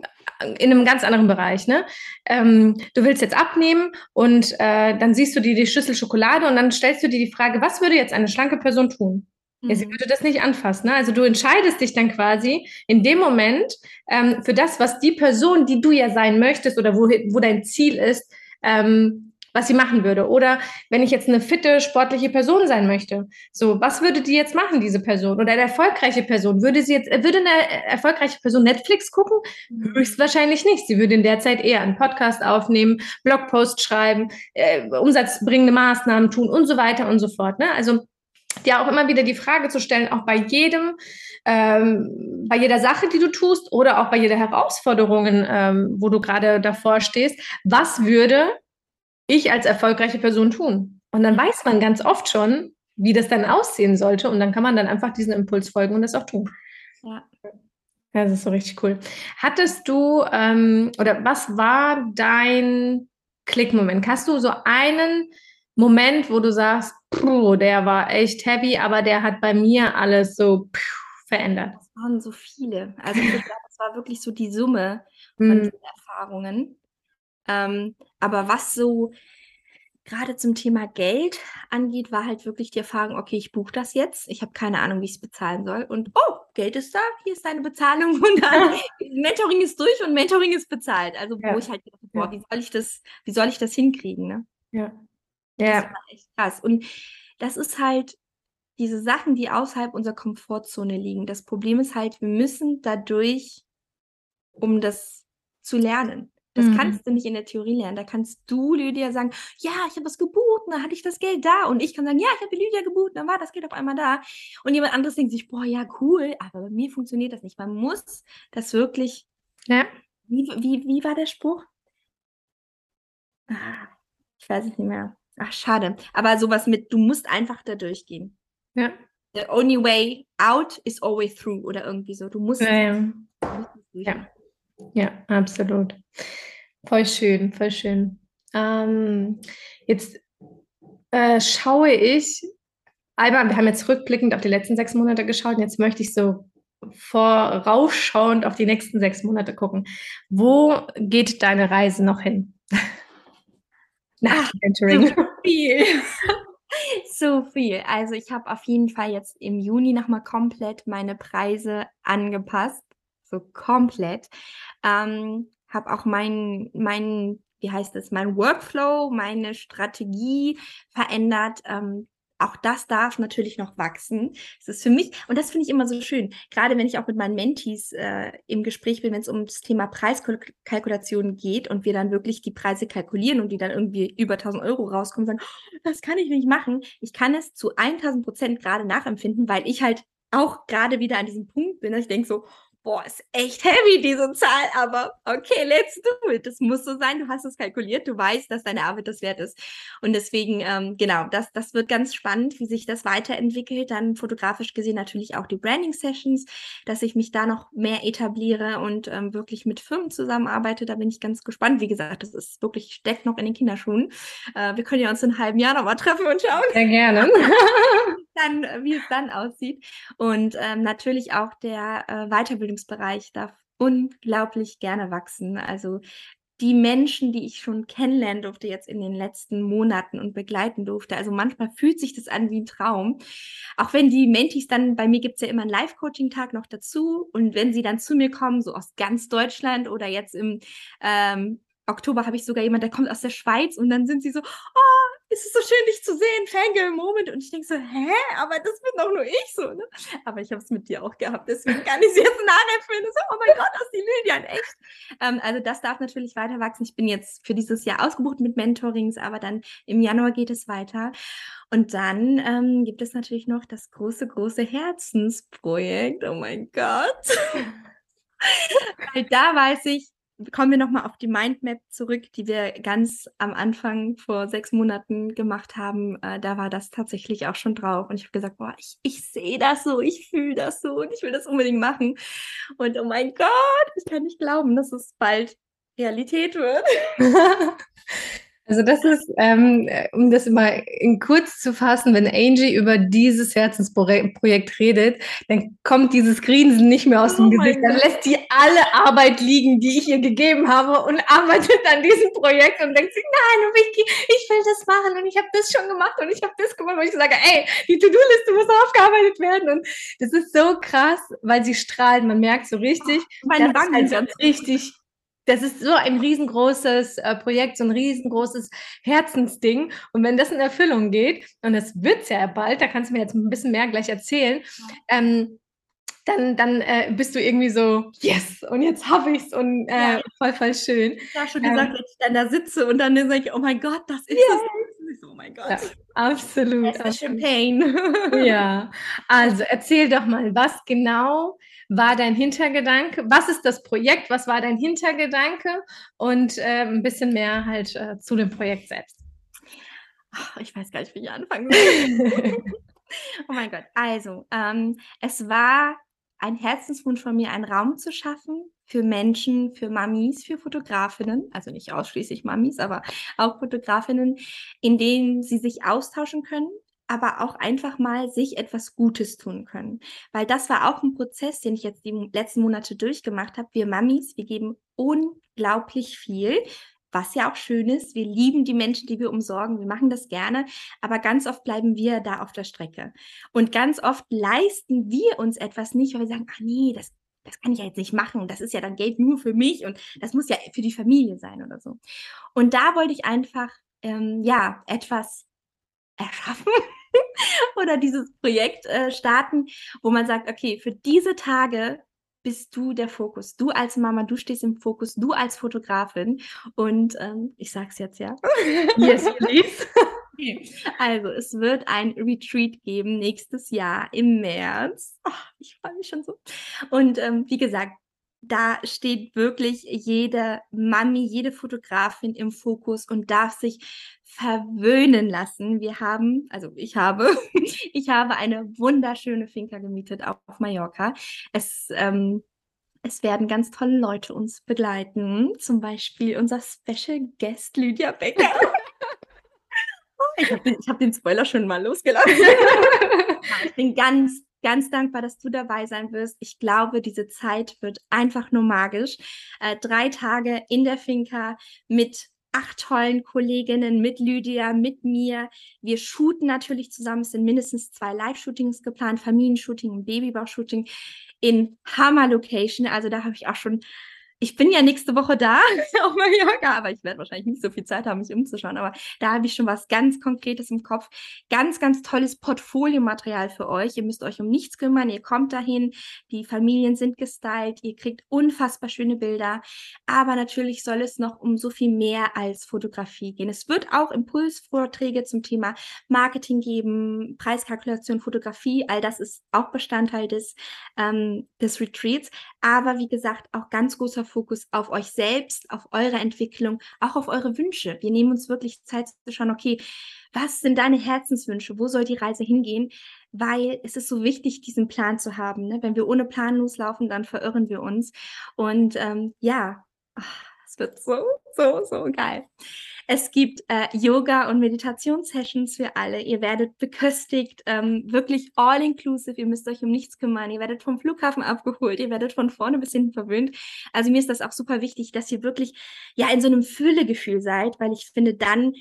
in einem ganz anderen Bereich. Ne? Ähm, du willst jetzt abnehmen und äh, dann siehst du dir die Schüssel Schokolade und dann stellst du dir die Frage, was würde jetzt eine schlanke Person tun? Mhm. Ja, sie mhm. würde das nicht anfassen. Ne? Also du entscheidest dich dann quasi in dem Moment ähm, für das, was die Person, die du ja sein möchtest oder wo, wo dein Ziel ist, ähm, was sie machen würde. Oder wenn ich jetzt eine fitte, sportliche Person sein möchte, so, was würde die jetzt machen, diese Person? Oder eine erfolgreiche Person? Würde sie jetzt, würde eine erfolgreiche Person Netflix gucken? Mhm. Höchstwahrscheinlich nicht. Sie würde in der Zeit eher einen Podcast aufnehmen, Blogpost schreiben, äh, umsatzbringende Maßnahmen tun und so weiter und so fort. Ne? Also dir auch immer wieder die Frage zu stellen, auch bei jedem, ähm, bei jeder Sache, die du tust oder auch bei jeder Herausforderung, ähm, wo du gerade davor stehst, was würde ich als erfolgreiche Person tun? Und dann weiß man ganz oft schon, wie das dann aussehen sollte. Und dann kann man dann einfach diesen Impuls folgen und das auch tun. Ja. Ja, das ist so richtig cool. Hattest du, ähm, oder was war dein Klickmoment? Hast du so einen Moment, wo du sagst, der war echt heavy, aber der hat bei mir alles so puh, verändert? Das waren so viele. Also das war wirklich so die Summe von mhm. Erfahrungen. Ähm, aber was so gerade zum Thema Geld angeht, war halt wirklich die Erfahrung, okay, ich buche das jetzt, ich habe keine Ahnung, wie ich es bezahlen soll und oh, Geld ist da, hier ist deine Bezahlung und dann Mentoring ist durch und Mentoring ist bezahlt. Also ja. wo ich halt gedacht, boah, wie soll ich das, wie soll ich das hinkriegen, ne? Ja. Ja. Das war echt krass. Und das ist halt diese Sachen, die außerhalb unserer Komfortzone liegen. Das Problem ist halt, wir müssen dadurch, um das zu lernen. Das mhm. kannst du nicht in der Theorie lernen. Da kannst du, Lydia, sagen, ja, ich habe was gebucht, dann hatte ich das Geld da. Und ich kann sagen, ja, ich habe Lydia gebucht, dann war das Geld auf einmal da. Und jemand anderes denkt sich, boah, ja, cool, aber bei mir funktioniert das nicht. Man muss das wirklich. Ja. Wie, wie, wie war der Spruch? Ah, ich weiß es nicht mehr. Ach, schade. Aber sowas mit, du musst einfach da durchgehen. Ja. The only way out is always through oder irgendwie so. Du musst. Ja, ja. ja. Ja absolut. Voll schön, voll schön. Ähm, jetzt äh, schaue ich, Alba, wir haben jetzt rückblickend auf die letzten sechs Monate geschaut und jetzt möchte ich so vorausschauend auf die nächsten sechs Monate gucken. Wo geht deine Reise noch hin? Nach Mentoring. So viel. so viel. Also ich habe auf jeden Fall jetzt im Juni nochmal komplett meine Preise angepasst. So komplett. Ähm, habe auch meinen, mein, wie heißt es, mein Workflow, meine Strategie verändert. Ähm, auch das darf natürlich noch wachsen. Es ist für mich, und das finde ich immer so schön, gerade wenn ich auch mit meinen Mentees äh, im Gespräch bin, wenn es um das Thema Preiskalkulation geht und wir dann wirklich die Preise kalkulieren und die dann irgendwie über 1000 Euro rauskommen, sagen, oh, das kann ich nicht machen. Ich kann es zu 1000 Prozent gerade nachempfinden, weil ich halt auch gerade wieder an diesem Punkt bin, dass ich denke so, boah, ist echt heavy, diese Zahl, aber okay, let's do it. Das muss so sein, du hast es kalkuliert, du weißt, dass deine Arbeit das wert ist. Und deswegen, ähm, genau, das, das wird ganz spannend, wie sich das weiterentwickelt. Dann fotografisch gesehen natürlich auch die Branding-Sessions, dass ich mich da noch mehr etabliere und ähm, wirklich mit Firmen zusammenarbeite. Da bin ich ganz gespannt. Wie gesagt, das ist wirklich, steckt noch in den Kinderschuhen. Äh, wir können ja uns in einem halben Jahr nochmal treffen und schauen. Sehr gerne. dann, wie es dann aussieht. Und ähm, natürlich auch der äh, Weiterbildungsbereich darf unglaublich gerne wachsen. Also die Menschen, die ich schon kennenlernen durfte jetzt in den letzten Monaten und begleiten durfte. Also manchmal fühlt sich das an wie ein Traum. Auch wenn die Mentis dann, bei mir gibt es ja immer einen Live-Coaching-Tag noch dazu. Und wenn sie dann zu mir kommen, so aus ganz Deutschland oder jetzt im ähm, Oktober habe ich sogar jemand, der kommt aus der Schweiz und dann sind sie so, oh, es ist so schön, dich zu sehen, Fangirl-Moment. Und ich denke so, hä, aber das bin doch nur ich so, ne? Aber ich habe es mit dir auch gehabt, deswegen kann ich sie jetzt nachempfinden. So, oh mein Gott, ist die Lydia in echt. Ähm, also das darf natürlich weiter wachsen. Ich bin jetzt für dieses Jahr ausgebucht mit Mentorings, aber dann im Januar geht es weiter. Und dann ähm, gibt es natürlich noch das große, große Herzensprojekt. Oh mein Gott. Weil da weiß ich, kommen wir nochmal auf die Mindmap zurück, die wir ganz am Anfang vor sechs Monaten gemacht haben. Äh, da war das tatsächlich auch schon drauf. Und ich habe gesagt, boah, ich, ich sehe das so, ich fühle das so und ich will das unbedingt machen. Und oh mein Gott, ich kann nicht glauben, dass es bald Realität wird. Also das ist, ähm, um das mal in kurz zu fassen, wenn Angie über dieses Herzensprojekt redet, dann kommt dieses Grinsen nicht mehr aus oh dem Gesicht. Dann lässt sie alle Arbeit liegen, die ich ihr gegeben habe und arbeitet an diesem Projekt und denkt sich, nein, Vicky, ich will das machen und ich habe das schon gemacht und ich habe das gemacht. Und ich sage, ey, die To-Do-Liste muss aufgearbeitet werden. Und das ist so krass, weil sie strahlt. Man merkt so richtig, oh, meine Wangen sind richtig das ist so ein riesengroßes äh, Projekt, so ein riesengroßes Herzensding. Und wenn das in Erfüllung geht, und es wird ja bald, da kannst du mir jetzt ein bisschen mehr gleich erzählen, ähm, dann, dann äh, bist du irgendwie so, yes, und jetzt habe ich es und äh, ja. voll, voll schön. Ich habe schon gesagt, ähm, wenn ich dann da sitze und dann sage ich, oh mein Gott, das ist yes. es. Oh mein Gott. Ja, absolut. Das ist Champagne. ja, also erzähl doch mal, was genau war dein Hintergedanke? Was ist das Projekt? Was war dein Hintergedanke? Und äh, ein bisschen mehr halt äh, zu dem Projekt selbst. Oh, ich weiß gar nicht, wie ich anfangen soll. oh mein Gott. Also, ähm, es war ein Herzenswunsch von mir, einen Raum zu schaffen für Menschen, für Mamis, für Fotografinnen, also nicht ausschließlich Mamis, aber auch Fotografinnen, in denen sie sich austauschen können, aber auch einfach mal sich etwas Gutes tun können. Weil das war auch ein Prozess, den ich jetzt die letzten Monate durchgemacht habe. Wir Mamis, wir geben unglaublich viel was ja auch schön ist. Wir lieben die Menschen, die wir umsorgen. Wir machen das gerne. Aber ganz oft bleiben wir da auf der Strecke. Und ganz oft leisten wir uns etwas nicht, weil wir sagen, ach nee, das, das kann ich ja jetzt nicht machen. Das ist ja dann Geld nur für mich und das muss ja für die Familie sein oder so. Und da wollte ich einfach, ähm, ja, etwas erschaffen oder dieses Projekt äh, starten, wo man sagt, okay, für diese Tage bist du der Fokus. Du als Mama, du stehst im Fokus, du als Fotografin. Und ähm, ich sag's jetzt ja. Yes, please. Also, es wird ein Retreat geben nächstes Jahr im März. Oh, ich freue mich schon so. Und ähm, wie gesagt, da steht wirklich jede Mami, jede Fotografin im Fokus und darf sich verwöhnen lassen. Wir haben, also ich habe, ich habe eine wunderschöne Finca gemietet auf Mallorca. Es, ähm, es werden ganz tolle Leute uns begleiten, zum Beispiel unser Special Guest Lydia Becker. ich habe den, hab den Spoiler schon mal losgelassen. ich bin ganz ganz dankbar, dass du dabei sein wirst. Ich glaube, diese Zeit wird einfach nur magisch. Äh, drei Tage in der Finca mit acht tollen Kolleginnen, mit Lydia, mit mir. Wir shooten natürlich zusammen. Es sind mindestens zwei Live-Shootings geplant, Familienshooting und Babybauchshooting in Hammer Location. Also da habe ich auch schon ich bin ja nächste Woche da auf Mallorca, aber ich werde wahrscheinlich nicht so viel Zeit haben, mich umzuschauen. Aber da habe ich schon was ganz Konkretes im Kopf. Ganz, ganz tolles Portfoliomaterial für euch. Ihr müsst euch um nichts kümmern. Ihr kommt dahin. Die Familien sind gestylt. Ihr kriegt unfassbar schöne Bilder. Aber natürlich soll es noch um so viel mehr als Fotografie gehen. Es wird auch Impulsvorträge zum Thema Marketing geben, Preiskalkulation, Fotografie. All das ist auch Bestandteil des, ähm, des Retreats. Aber wie gesagt, auch ganz großer Fokus auf euch selbst, auf eure Entwicklung, auch auf eure Wünsche. Wir nehmen uns wirklich Zeit zu schauen, okay, was sind deine Herzenswünsche? Wo soll die Reise hingehen? Weil es ist so wichtig, diesen Plan zu haben. Ne? Wenn wir ohne Plan loslaufen, dann verirren wir uns. Und ähm, ja, es wird so, so, so geil. Es gibt äh, Yoga- und Meditationssessions für alle. Ihr werdet beköstigt, ähm, wirklich all-inclusive. Ihr müsst euch um nichts kümmern. Ihr werdet vom Flughafen abgeholt. Ihr werdet von vorne bis hinten verwöhnt. Also mir ist das auch super wichtig, dass ihr wirklich ja in so einem Füllegefühl seid, weil ich finde, dann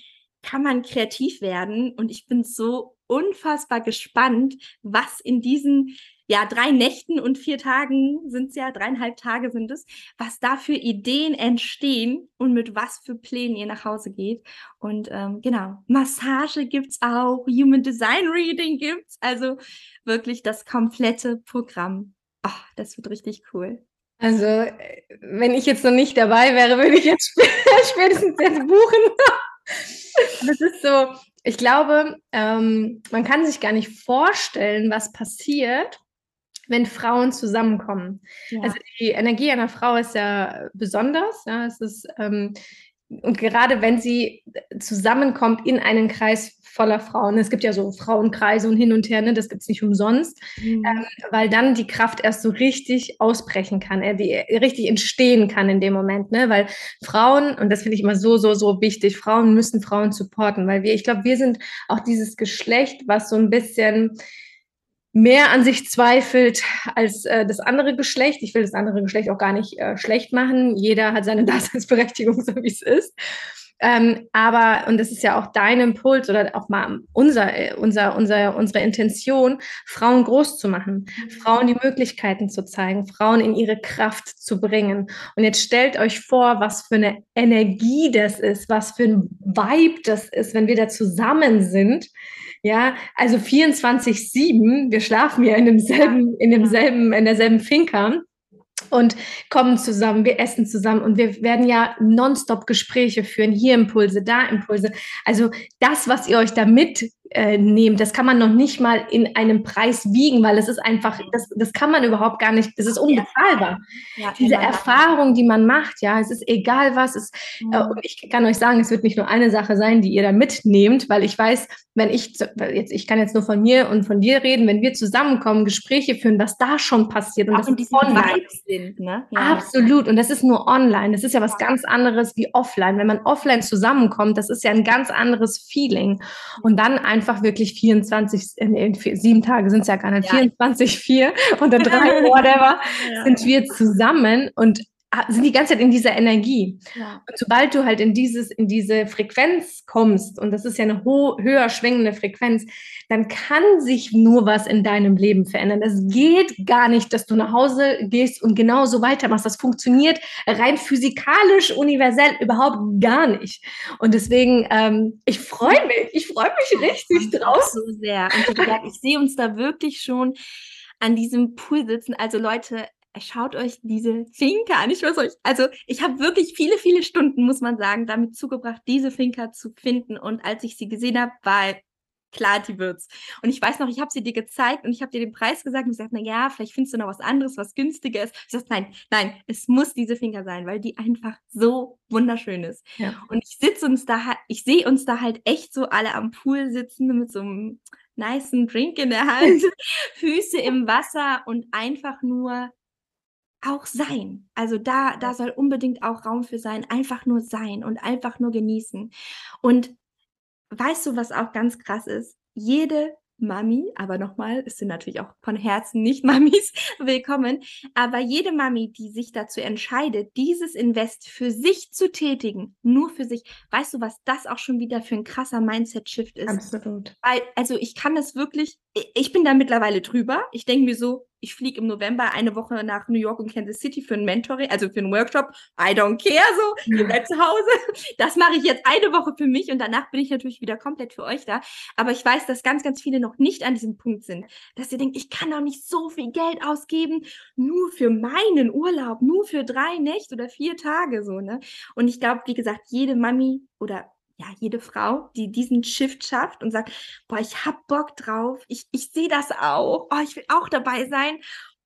kann man kreativ werden. Und ich bin so unfassbar gespannt, was in diesen ja, drei Nächten und vier Tagen sind es ja, dreieinhalb Tage sind es, was da für Ideen entstehen und mit was für Plänen ihr nach Hause geht. Und ähm, genau, Massage gibt es auch, Human Design Reading gibt es, also wirklich das komplette Programm. Ach, das wird richtig cool. Also, äh, wenn ich jetzt noch nicht dabei wäre, würde ich jetzt spätestens jetzt buchen. das ist so, ich glaube, ähm, man kann sich gar nicht vorstellen, was passiert, wenn Frauen zusammenkommen. Ja. Also die Energie einer Frau ist ja besonders. Ja, es ist, ähm, und gerade wenn sie zusammenkommt in einen Kreis voller Frauen, es gibt ja so Frauenkreise und hin und her, ne, das gibt es nicht umsonst, mhm. ähm, weil dann die Kraft erst so richtig ausbrechen kann, äh, die richtig entstehen kann in dem Moment, ne, weil Frauen, und das finde ich immer so, so, so wichtig, Frauen müssen Frauen supporten, weil wir, ich glaube, wir sind auch dieses Geschlecht, was so ein bisschen mehr an sich zweifelt als äh, das andere Geschlecht. Ich will das andere Geschlecht auch gar nicht äh, schlecht machen. Jeder hat seine Daseinsberechtigung, so wie es ist. Ähm, aber, und das ist ja auch dein Impuls oder auch mal unser, äh, unser, unser, unsere Intention, Frauen groß zu machen, Frauen die Möglichkeiten zu zeigen, Frauen in ihre Kraft zu bringen. Und jetzt stellt euch vor, was für eine Energie das ist, was für ein Vibe das ist, wenn wir da zusammen sind ja, also 24-7, wir schlafen ja in demselben, in demselben, in derselben Finca und kommen zusammen, wir essen zusammen und wir werden ja nonstop Gespräche führen, hier Impulse, da Impulse. Also das, was ihr euch da mit äh, nehmen. Das kann man noch nicht mal in einem Preis wiegen, weil es ist einfach, das, das kann man überhaupt gar nicht, das ist unbezahlbar. Ja, Diese Erfahrung, die man macht, ja, es ist egal was, es, mhm. äh, ich kann euch sagen, es wird nicht nur eine Sache sein, die ihr da mitnehmt, weil ich weiß, wenn ich, jetzt, ich kann jetzt nur von mir und von dir reden, wenn wir zusammenkommen, Gespräche führen, was da schon passiert und Auch das ist online. Sind, ne? ja. Absolut. Und das ist nur online. Das ist ja was ganz anderes wie offline. Wenn man offline zusammenkommt, das ist ja ein ganz anderes Feeling. Und dann einfach einfach wirklich 24, äh, sieben Tage sind es ja gar nicht, ja. 24, 4 oder drei, whatever, ja. sind wir zusammen und sind die ganze Zeit in dieser Energie. Ja. Und sobald du halt in dieses, in diese Frequenz kommst, und das ist ja eine höher schwingende Frequenz, dann kann sich nur was in deinem Leben verändern. Es geht gar nicht, dass du nach Hause gehst und genau so weitermachst. Das funktioniert rein physikalisch, universell überhaupt gar nicht. Und deswegen, ähm, ich freue mich, ich freue mich richtig drauf. So sehr. Und ich sehe uns da wirklich schon an diesem Pool sitzen. Also Leute, schaut euch diese Finca an. Ich weiß euch, also ich habe wirklich viele, viele Stunden, muss man sagen, damit zugebracht, diese Finca zu finden. Und als ich sie gesehen habe, war klar, die wird's. Und ich weiß noch, ich habe sie dir gezeigt und ich habe dir den Preis gesagt und gesagt, na ja, vielleicht findest du noch was anderes, was günstiger ist. Ich sag, nein, nein, es muss diese Finca sein, weil die einfach so wunderschön ist. Ja. Und ich sitze uns da, ich sehe uns da halt echt so alle am Pool sitzen mit so einem niceen Drink in der Hand, Füße im Wasser und einfach nur auch sein. Also da, da soll unbedingt auch Raum für sein, einfach nur sein und einfach nur genießen. Und weißt du, was auch ganz krass ist? Jede Mami, aber nochmal, es sind natürlich auch von Herzen nicht Mamis willkommen, aber jede Mami, die sich dazu entscheidet, dieses Invest für sich zu tätigen, nur für sich, weißt du, was das auch schon wieder für ein krasser Mindset-Shift ist? Absolut. Weil, also ich kann das wirklich, ich bin da mittlerweile drüber. Ich denke mir so, ich fliege im November eine Woche nach New York und Kansas City für ein Mentoring, also für einen Workshop. I don't care so, ihr bleibt zu Hause. Das mache ich jetzt eine Woche für mich und danach bin ich natürlich wieder komplett für euch da. Aber ich weiß, dass ganz, ganz viele noch nicht an diesem Punkt sind, dass ihr denkt, ich kann doch nicht so viel Geld ausgeben, nur für meinen Urlaub, nur für drei Nächte oder vier Tage so, ne? Und ich glaube, wie gesagt, jede Mami oder ja, jede Frau, die diesen Shift schafft und sagt, boah, ich hab Bock drauf, ich, ich sehe das auch, oh, ich will auch dabei sein,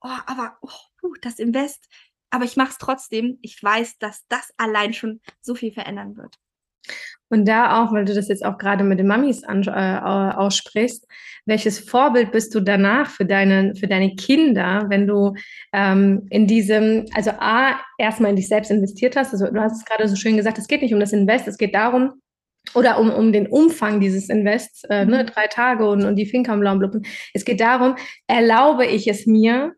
oh, aber oh, das Invest, aber ich mache es trotzdem. Ich weiß, dass das allein schon so viel verändern wird. Und da auch, weil du das jetzt auch gerade mit den Mamis an, äh, aussprichst, welches Vorbild bist du danach für deine, für deine Kinder, wenn du ähm, in diesem, also A, erstmal in dich selbst investiert hast, also du hast es gerade so schön gesagt, es geht nicht um das Invest, es geht darum, oder um, um den Umfang dieses Invests, äh, ne, mhm. drei Tage und, und die Finca im blauen. Es geht darum, erlaube ich es mir,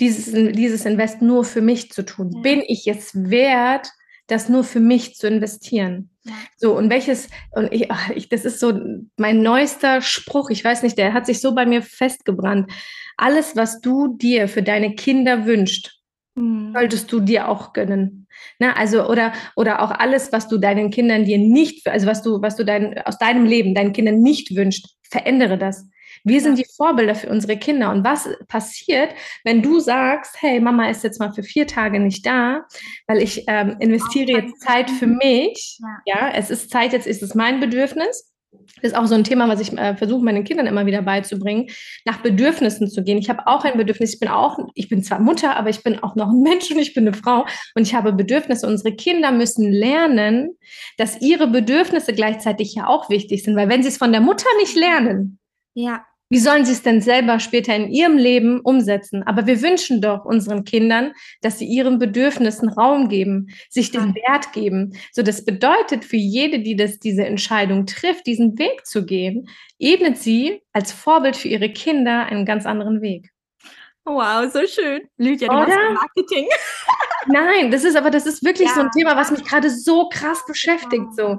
dieses, dieses Invest nur für mich zu tun? Ja. Bin ich es wert, das nur für mich zu investieren? Ja. So, und welches, und ich, ach, ich, das ist so mein neuester Spruch, ich weiß nicht, der hat sich so bei mir festgebrannt. Alles, was du dir für deine Kinder wünschst, mhm. solltest du dir auch gönnen. Ne, also oder oder auch alles, was du deinen Kindern dir nicht, also was du was du dein, aus deinem Leben deinen Kindern nicht wünscht, verändere das. Wir sind die Vorbilder für unsere Kinder. Und was passiert, wenn du sagst, hey, Mama ist jetzt mal für vier Tage nicht da, weil ich ähm, investiere jetzt Zeit für mich. Ja, es ist Zeit, jetzt ist es mein Bedürfnis. Das ist auch so ein Thema, was ich äh, versuche, meinen Kindern immer wieder beizubringen, nach Bedürfnissen zu gehen. Ich habe auch ein Bedürfnis. Ich bin auch, ich bin zwar Mutter, aber ich bin auch noch ein Mensch und ich bin eine Frau und ich habe Bedürfnisse. Unsere Kinder müssen lernen, dass ihre Bedürfnisse gleichzeitig ja auch wichtig sind, weil wenn sie es von der Mutter nicht lernen, ja. Wie sollen sie es denn selber später in ihrem Leben umsetzen? Aber wir wünschen doch unseren Kindern, dass sie ihren Bedürfnissen Raum geben, sich den Wert geben. So, das bedeutet für jede, die das, diese Entscheidung trifft, diesen Weg zu gehen, ebnet sie als Vorbild für ihre Kinder einen ganz anderen Weg. Wow, so schön. Lydia, du Oder? Marketing. Nein, das ist aber, das ist wirklich ja. so ein Thema, was mich gerade so krass beschäftigt. So.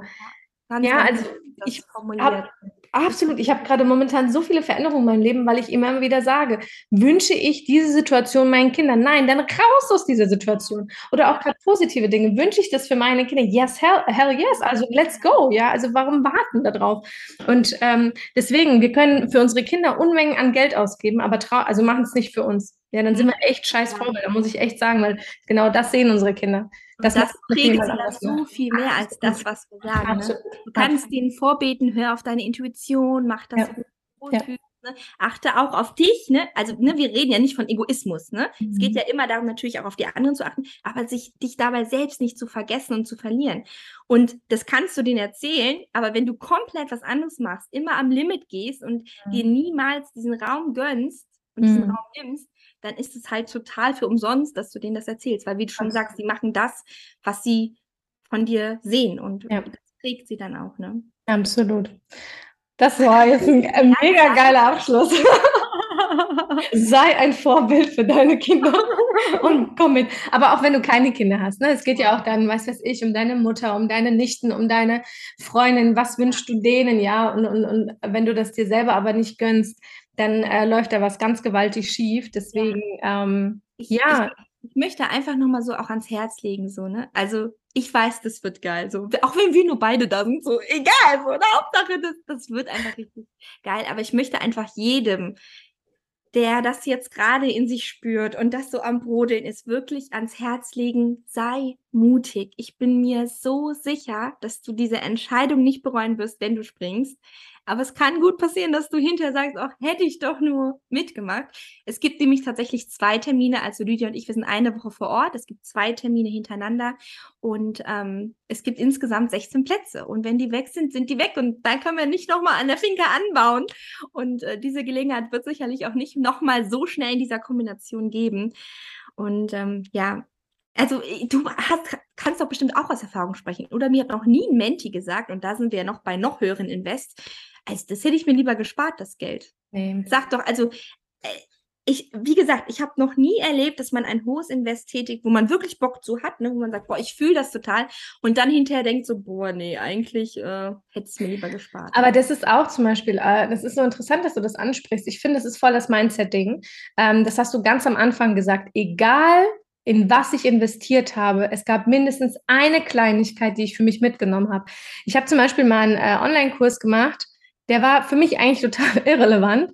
Ganz ja, also ich habe Absolut. Ich habe gerade momentan so viele Veränderungen in meinem Leben, weil ich immer wieder sage, wünsche ich diese Situation meinen Kindern? Nein, dann raus aus dieser Situation. Oder auch gerade positive Dinge. Wünsche ich das für meine Kinder? Yes, hell, hell yes. Also let's go. Ja, also warum warten darauf? Und ähm, deswegen, wir können für unsere Kinder Unmengen an Geld ausgeben, aber trau also machen es nicht für uns. Ja, dann sind wir echt scheiß Vorbilder, muss ich echt sagen, weil genau das sehen unsere Kinder. Das, das prägt sie dann so viel mehr als das, was wir sagen. Ne? Du kannst denen vorbeten, hör auf deine Intuition, mach das ja. ja. Ne? Achte auch auf dich, ne? Also, ne, wir reden ja nicht von Egoismus, ne? Mhm. Es geht mhm. ja immer darum, natürlich auch auf die anderen zu achten, aber sich dich dabei selbst nicht zu vergessen und zu verlieren. Und das kannst du denen erzählen, aber wenn du komplett was anderes machst, immer am Limit gehst und mhm. dir niemals diesen Raum gönnst und diesen mhm. Raum nimmst, dann ist es halt total für umsonst, dass du denen das erzählst, weil wie du schon sagst, sie machen das, was sie von dir sehen und ja. das prägt sie dann auch, ne? Absolut. Das war jetzt ein, ein mega geiler Abschluss. Sei ein Vorbild für deine Kinder und komm mit. Aber auch wenn du keine Kinder hast, ne? Es geht ja auch dann, was weiß ich, um deine Mutter, um deine Nichten, um deine Freundin. Was wünschst du denen, ja? Und, und, und wenn du das dir selber aber nicht gönnst, dann äh, läuft da was ganz gewaltig schief. Deswegen, ja. Ähm, ich, ja. Ich, ich, möchte einfach nochmal so auch ans Herz legen, so, ne? Also ich weiß, das wird geil. So, auch wenn wir nur beide da sind, so egal, so, ne? Hauptsache, das, das wird einfach richtig geil. Aber ich möchte einfach jedem, der das jetzt gerade in sich spürt und das so am Brodeln ist, wirklich ans Herz legen, sei mutig. Ich bin mir so sicher, dass du diese Entscheidung nicht bereuen wirst, wenn du springst. Aber es kann gut passieren, dass du hinterher sagst, auch hätte ich doch nur mitgemacht. Es gibt nämlich tatsächlich zwei Termine. Also Lydia und ich, wir sind eine Woche vor Ort. Es gibt zwei Termine hintereinander und ähm, es gibt insgesamt 16 Plätze. Und wenn die weg sind, sind die weg. Und dann können wir nicht nochmal an der Finke anbauen. Und äh, diese Gelegenheit wird sicherlich auch nicht nochmal so schnell in dieser Kombination geben. Und ähm, ja, also äh, du hast, kannst doch bestimmt auch aus Erfahrung sprechen. Oder mir hat noch nie ein Menti gesagt, und da sind wir ja noch bei noch höheren Invest, also das hätte ich mir lieber gespart, das Geld. Nee. Sag doch, also äh, ich, wie gesagt, ich habe noch nie erlebt, dass man ein hohes Invest tätigt, wo man wirklich Bock zu hat, ne, wo man sagt, boah, ich fühle das total und dann hinterher denkt so, boah, nee, eigentlich äh, hätte es mir lieber gespart. Aber das ist auch zum Beispiel, äh, das ist so interessant, dass du das ansprichst. Ich finde, das ist voll das Mindset-Ding. Ähm, das hast du ganz am Anfang gesagt. Egal, in was ich investiert habe. Es gab mindestens eine Kleinigkeit, die ich für mich mitgenommen habe. Ich habe zum Beispiel mal einen äh, Online-Kurs gemacht der war für mich eigentlich total irrelevant.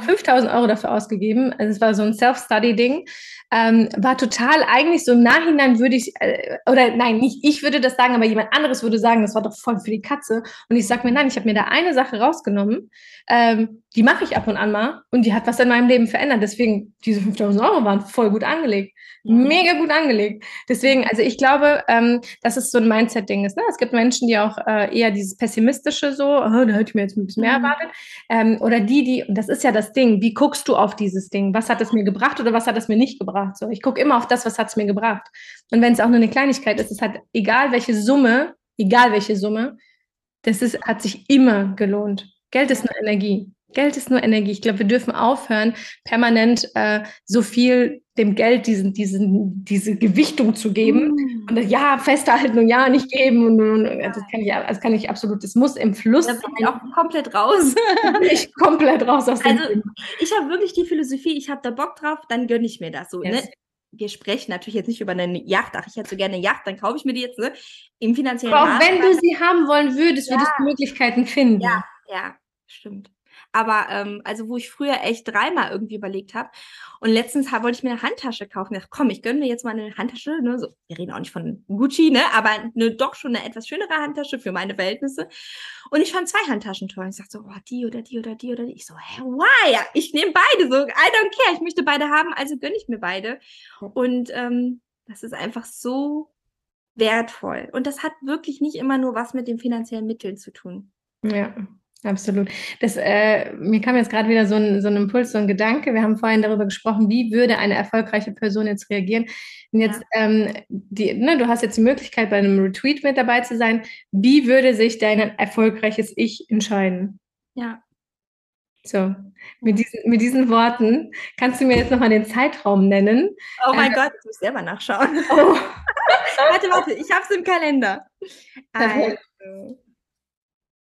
5000 mhm. Euro dafür ausgegeben. Also es war so ein Self-Study-Ding. Ähm, war total eigentlich so im Nachhinein würde ich, äh, oder nein, nicht ich würde das sagen, aber jemand anderes würde sagen, das war doch voll für die Katze. Und ich sage mir, nein, ich habe mir da eine Sache rausgenommen, ähm, die mache ich ab und an mal und die hat was in meinem Leben verändert. Deswegen, diese 5000 Euro waren voll gut angelegt. Mhm. Mega gut angelegt. Deswegen, also ich glaube, ähm, dass es so ein Mindset-Ding ist. Ne? Es gibt Menschen, die auch äh, eher dieses pessimistische so, oh, da hätte ich mir jetzt ein bisschen mehr mhm. erwartet. Ähm, oder die, die, und das ist ja das Ding, wie guckst du auf dieses Ding? Was hat es mir gebracht oder was hat es mir nicht gebracht? So, ich gucke immer auf das, was hat es mir gebracht. Und wenn es auch nur eine Kleinigkeit ist, es hat egal welche Summe, egal welche Summe, das ist, hat sich immer gelohnt. Geld ist nur Energie. Geld ist nur Energie. Ich glaube, wir dürfen aufhören, permanent äh, so viel dem Geld diesen, diesen, diese Gewichtung zu geben. Mm. Und ja, festhalten und ja, nicht geben. Und, und das, kann ich, das kann ich absolut, das muss im Fluss da bin ich auch komplett raus. ich komplett raus aus dem Also, ich habe wirklich die Philosophie, ich habe da Bock drauf, dann gönne ich mir das so. Ne? Yes. Ne? wir sprechen natürlich jetzt nicht über eine Yacht. Ach, ich hätte so gerne eine Yacht, dann kaufe ich mir die jetzt ne? im finanziellen Aber auch wenn du sie haben wollen würdest, ja. würdest du Möglichkeiten finden. Ja, ja, stimmt. Aber ähm, also wo ich früher echt dreimal irgendwie überlegt habe. Und letztens wollte ich mir eine Handtasche kaufen. Ich dachte, komm, ich gönne mir jetzt mal eine Handtasche. Ne? So, wir reden auch nicht von Gucci, ne? aber eine, doch schon eine etwas schönere Handtasche für meine Verhältnisse. Und ich fand zwei Handtaschen toll. Und ich sagte so, oh, die oder die oder die oder die. Ich so, hä, why? Ich nehme beide. So, I don't care. Ich möchte beide haben, also gönne ich mir beide. Und ähm, das ist einfach so wertvoll. Und das hat wirklich nicht immer nur was mit den finanziellen Mitteln zu tun. Ja, Absolut. Das, äh, mir kam jetzt gerade wieder so ein, so ein Impuls, so ein Gedanke. Wir haben vorhin darüber gesprochen, wie würde eine erfolgreiche Person jetzt reagieren. Und jetzt, ja. ähm, die, ne, du hast jetzt die Möglichkeit, bei einem Retreat mit dabei zu sein. Wie würde sich dein erfolgreiches Ich entscheiden? Ja. So, mit diesen, mit diesen Worten kannst du mir jetzt nochmal den Zeitraum nennen. Oh mein äh, Gott, ich muss selber nachschauen. Oh. warte, warte, ich habe es im Kalender. Also,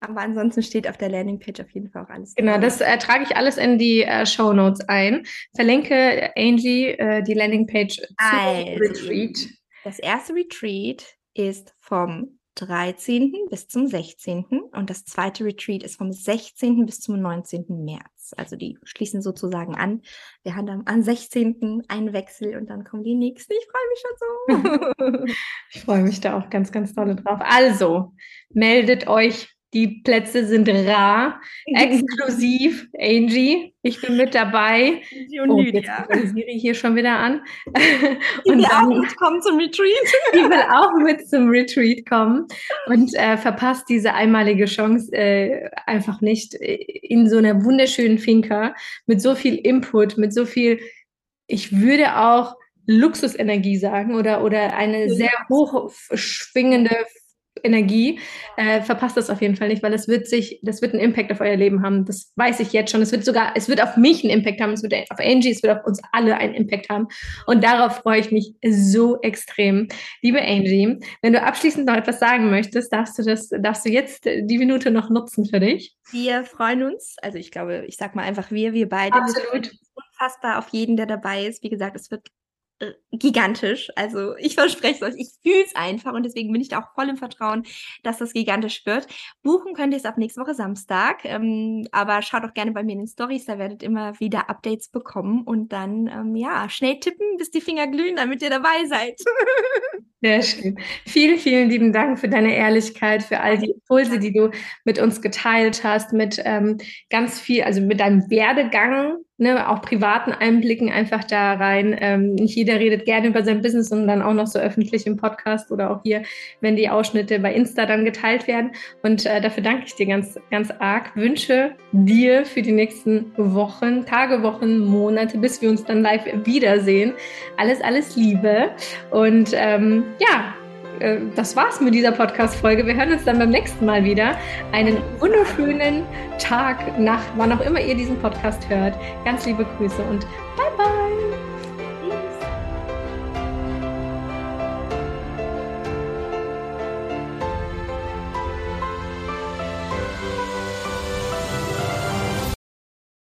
aber ansonsten steht auf der Landingpage auf jeden Fall auch alles. Genau, drauf. das äh, trage ich alles in die äh, Show Notes ein. Verlinke Angie äh, die Landingpage also, Retreat. Das erste Retreat ist vom 13. bis zum 16. und das zweite Retreat ist vom 16. bis zum 19. März. Also die schließen sozusagen an. Wir haben dann am 16. einen Wechsel und dann kommen die nächsten. Ich freue mich schon so. ich freue mich da auch ganz, ganz doll drauf. Also meldet euch die Plätze sind rar, exklusiv. Angie, ich bin mit dabei. Und oh, jetzt fängt Siri hier schon wieder an. Die will auch mitkommen zum Retreat. Die will auch mit zum Retreat kommen und äh, verpasst diese einmalige Chance äh, einfach nicht in so einer wunderschönen Finca mit so viel Input, mit so viel, ich würde auch Luxusenergie sagen oder, oder eine sehr hoch schwingende Energie, äh, verpasst das auf jeden Fall nicht, weil es wird sich, das wird einen Impact auf euer Leben haben. Das weiß ich jetzt schon. Es wird sogar, es wird auf mich einen Impact haben, es wird auf Angie, es wird auf uns alle einen Impact haben. Und darauf freue ich mich so extrem. Liebe Angie, wenn du abschließend noch etwas sagen möchtest, darfst du das, darfst du jetzt die Minute noch nutzen für dich? Wir freuen uns, also ich glaube, ich sag mal einfach wir, wir beide. Absolut. unfassbar auf jeden, der dabei ist. Wie gesagt, es wird äh, gigantisch. Also ich verspreche es euch, ich fühle es einfach und deswegen bin ich da auch voll im Vertrauen, dass das gigantisch wird. Buchen könnt ihr es ab nächste Woche Samstag, ähm, aber schaut auch gerne bei mir in den Stories, da werdet immer wieder Updates bekommen und dann ähm, ja schnell tippen, bis die Finger glühen, damit ihr dabei seid. Sehr schön. Vielen, vielen lieben Dank für deine Ehrlichkeit, für all die Impulse, die du mit uns geteilt hast, mit ähm, ganz viel, also mit deinem Werdegang, ne, auch privaten Einblicken einfach da rein. Ähm, nicht jeder redet gerne über sein Business und dann auch noch so öffentlich im Podcast oder auch hier, wenn die Ausschnitte bei Insta dann geteilt werden. Und äh, dafür danke ich dir ganz, ganz arg. Wünsche dir für die nächsten Wochen, Tage, Wochen, Monate, bis wir uns dann live wiedersehen. Alles, alles Liebe. Und ähm, ja, äh, das war's mit dieser Podcast-Folge. Wir hören uns dann beim nächsten Mal wieder. Einen wunderschönen Tag, Nacht, wann auch immer ihr diesen Podcast hört. Ganz liebe Grüße und bye bye.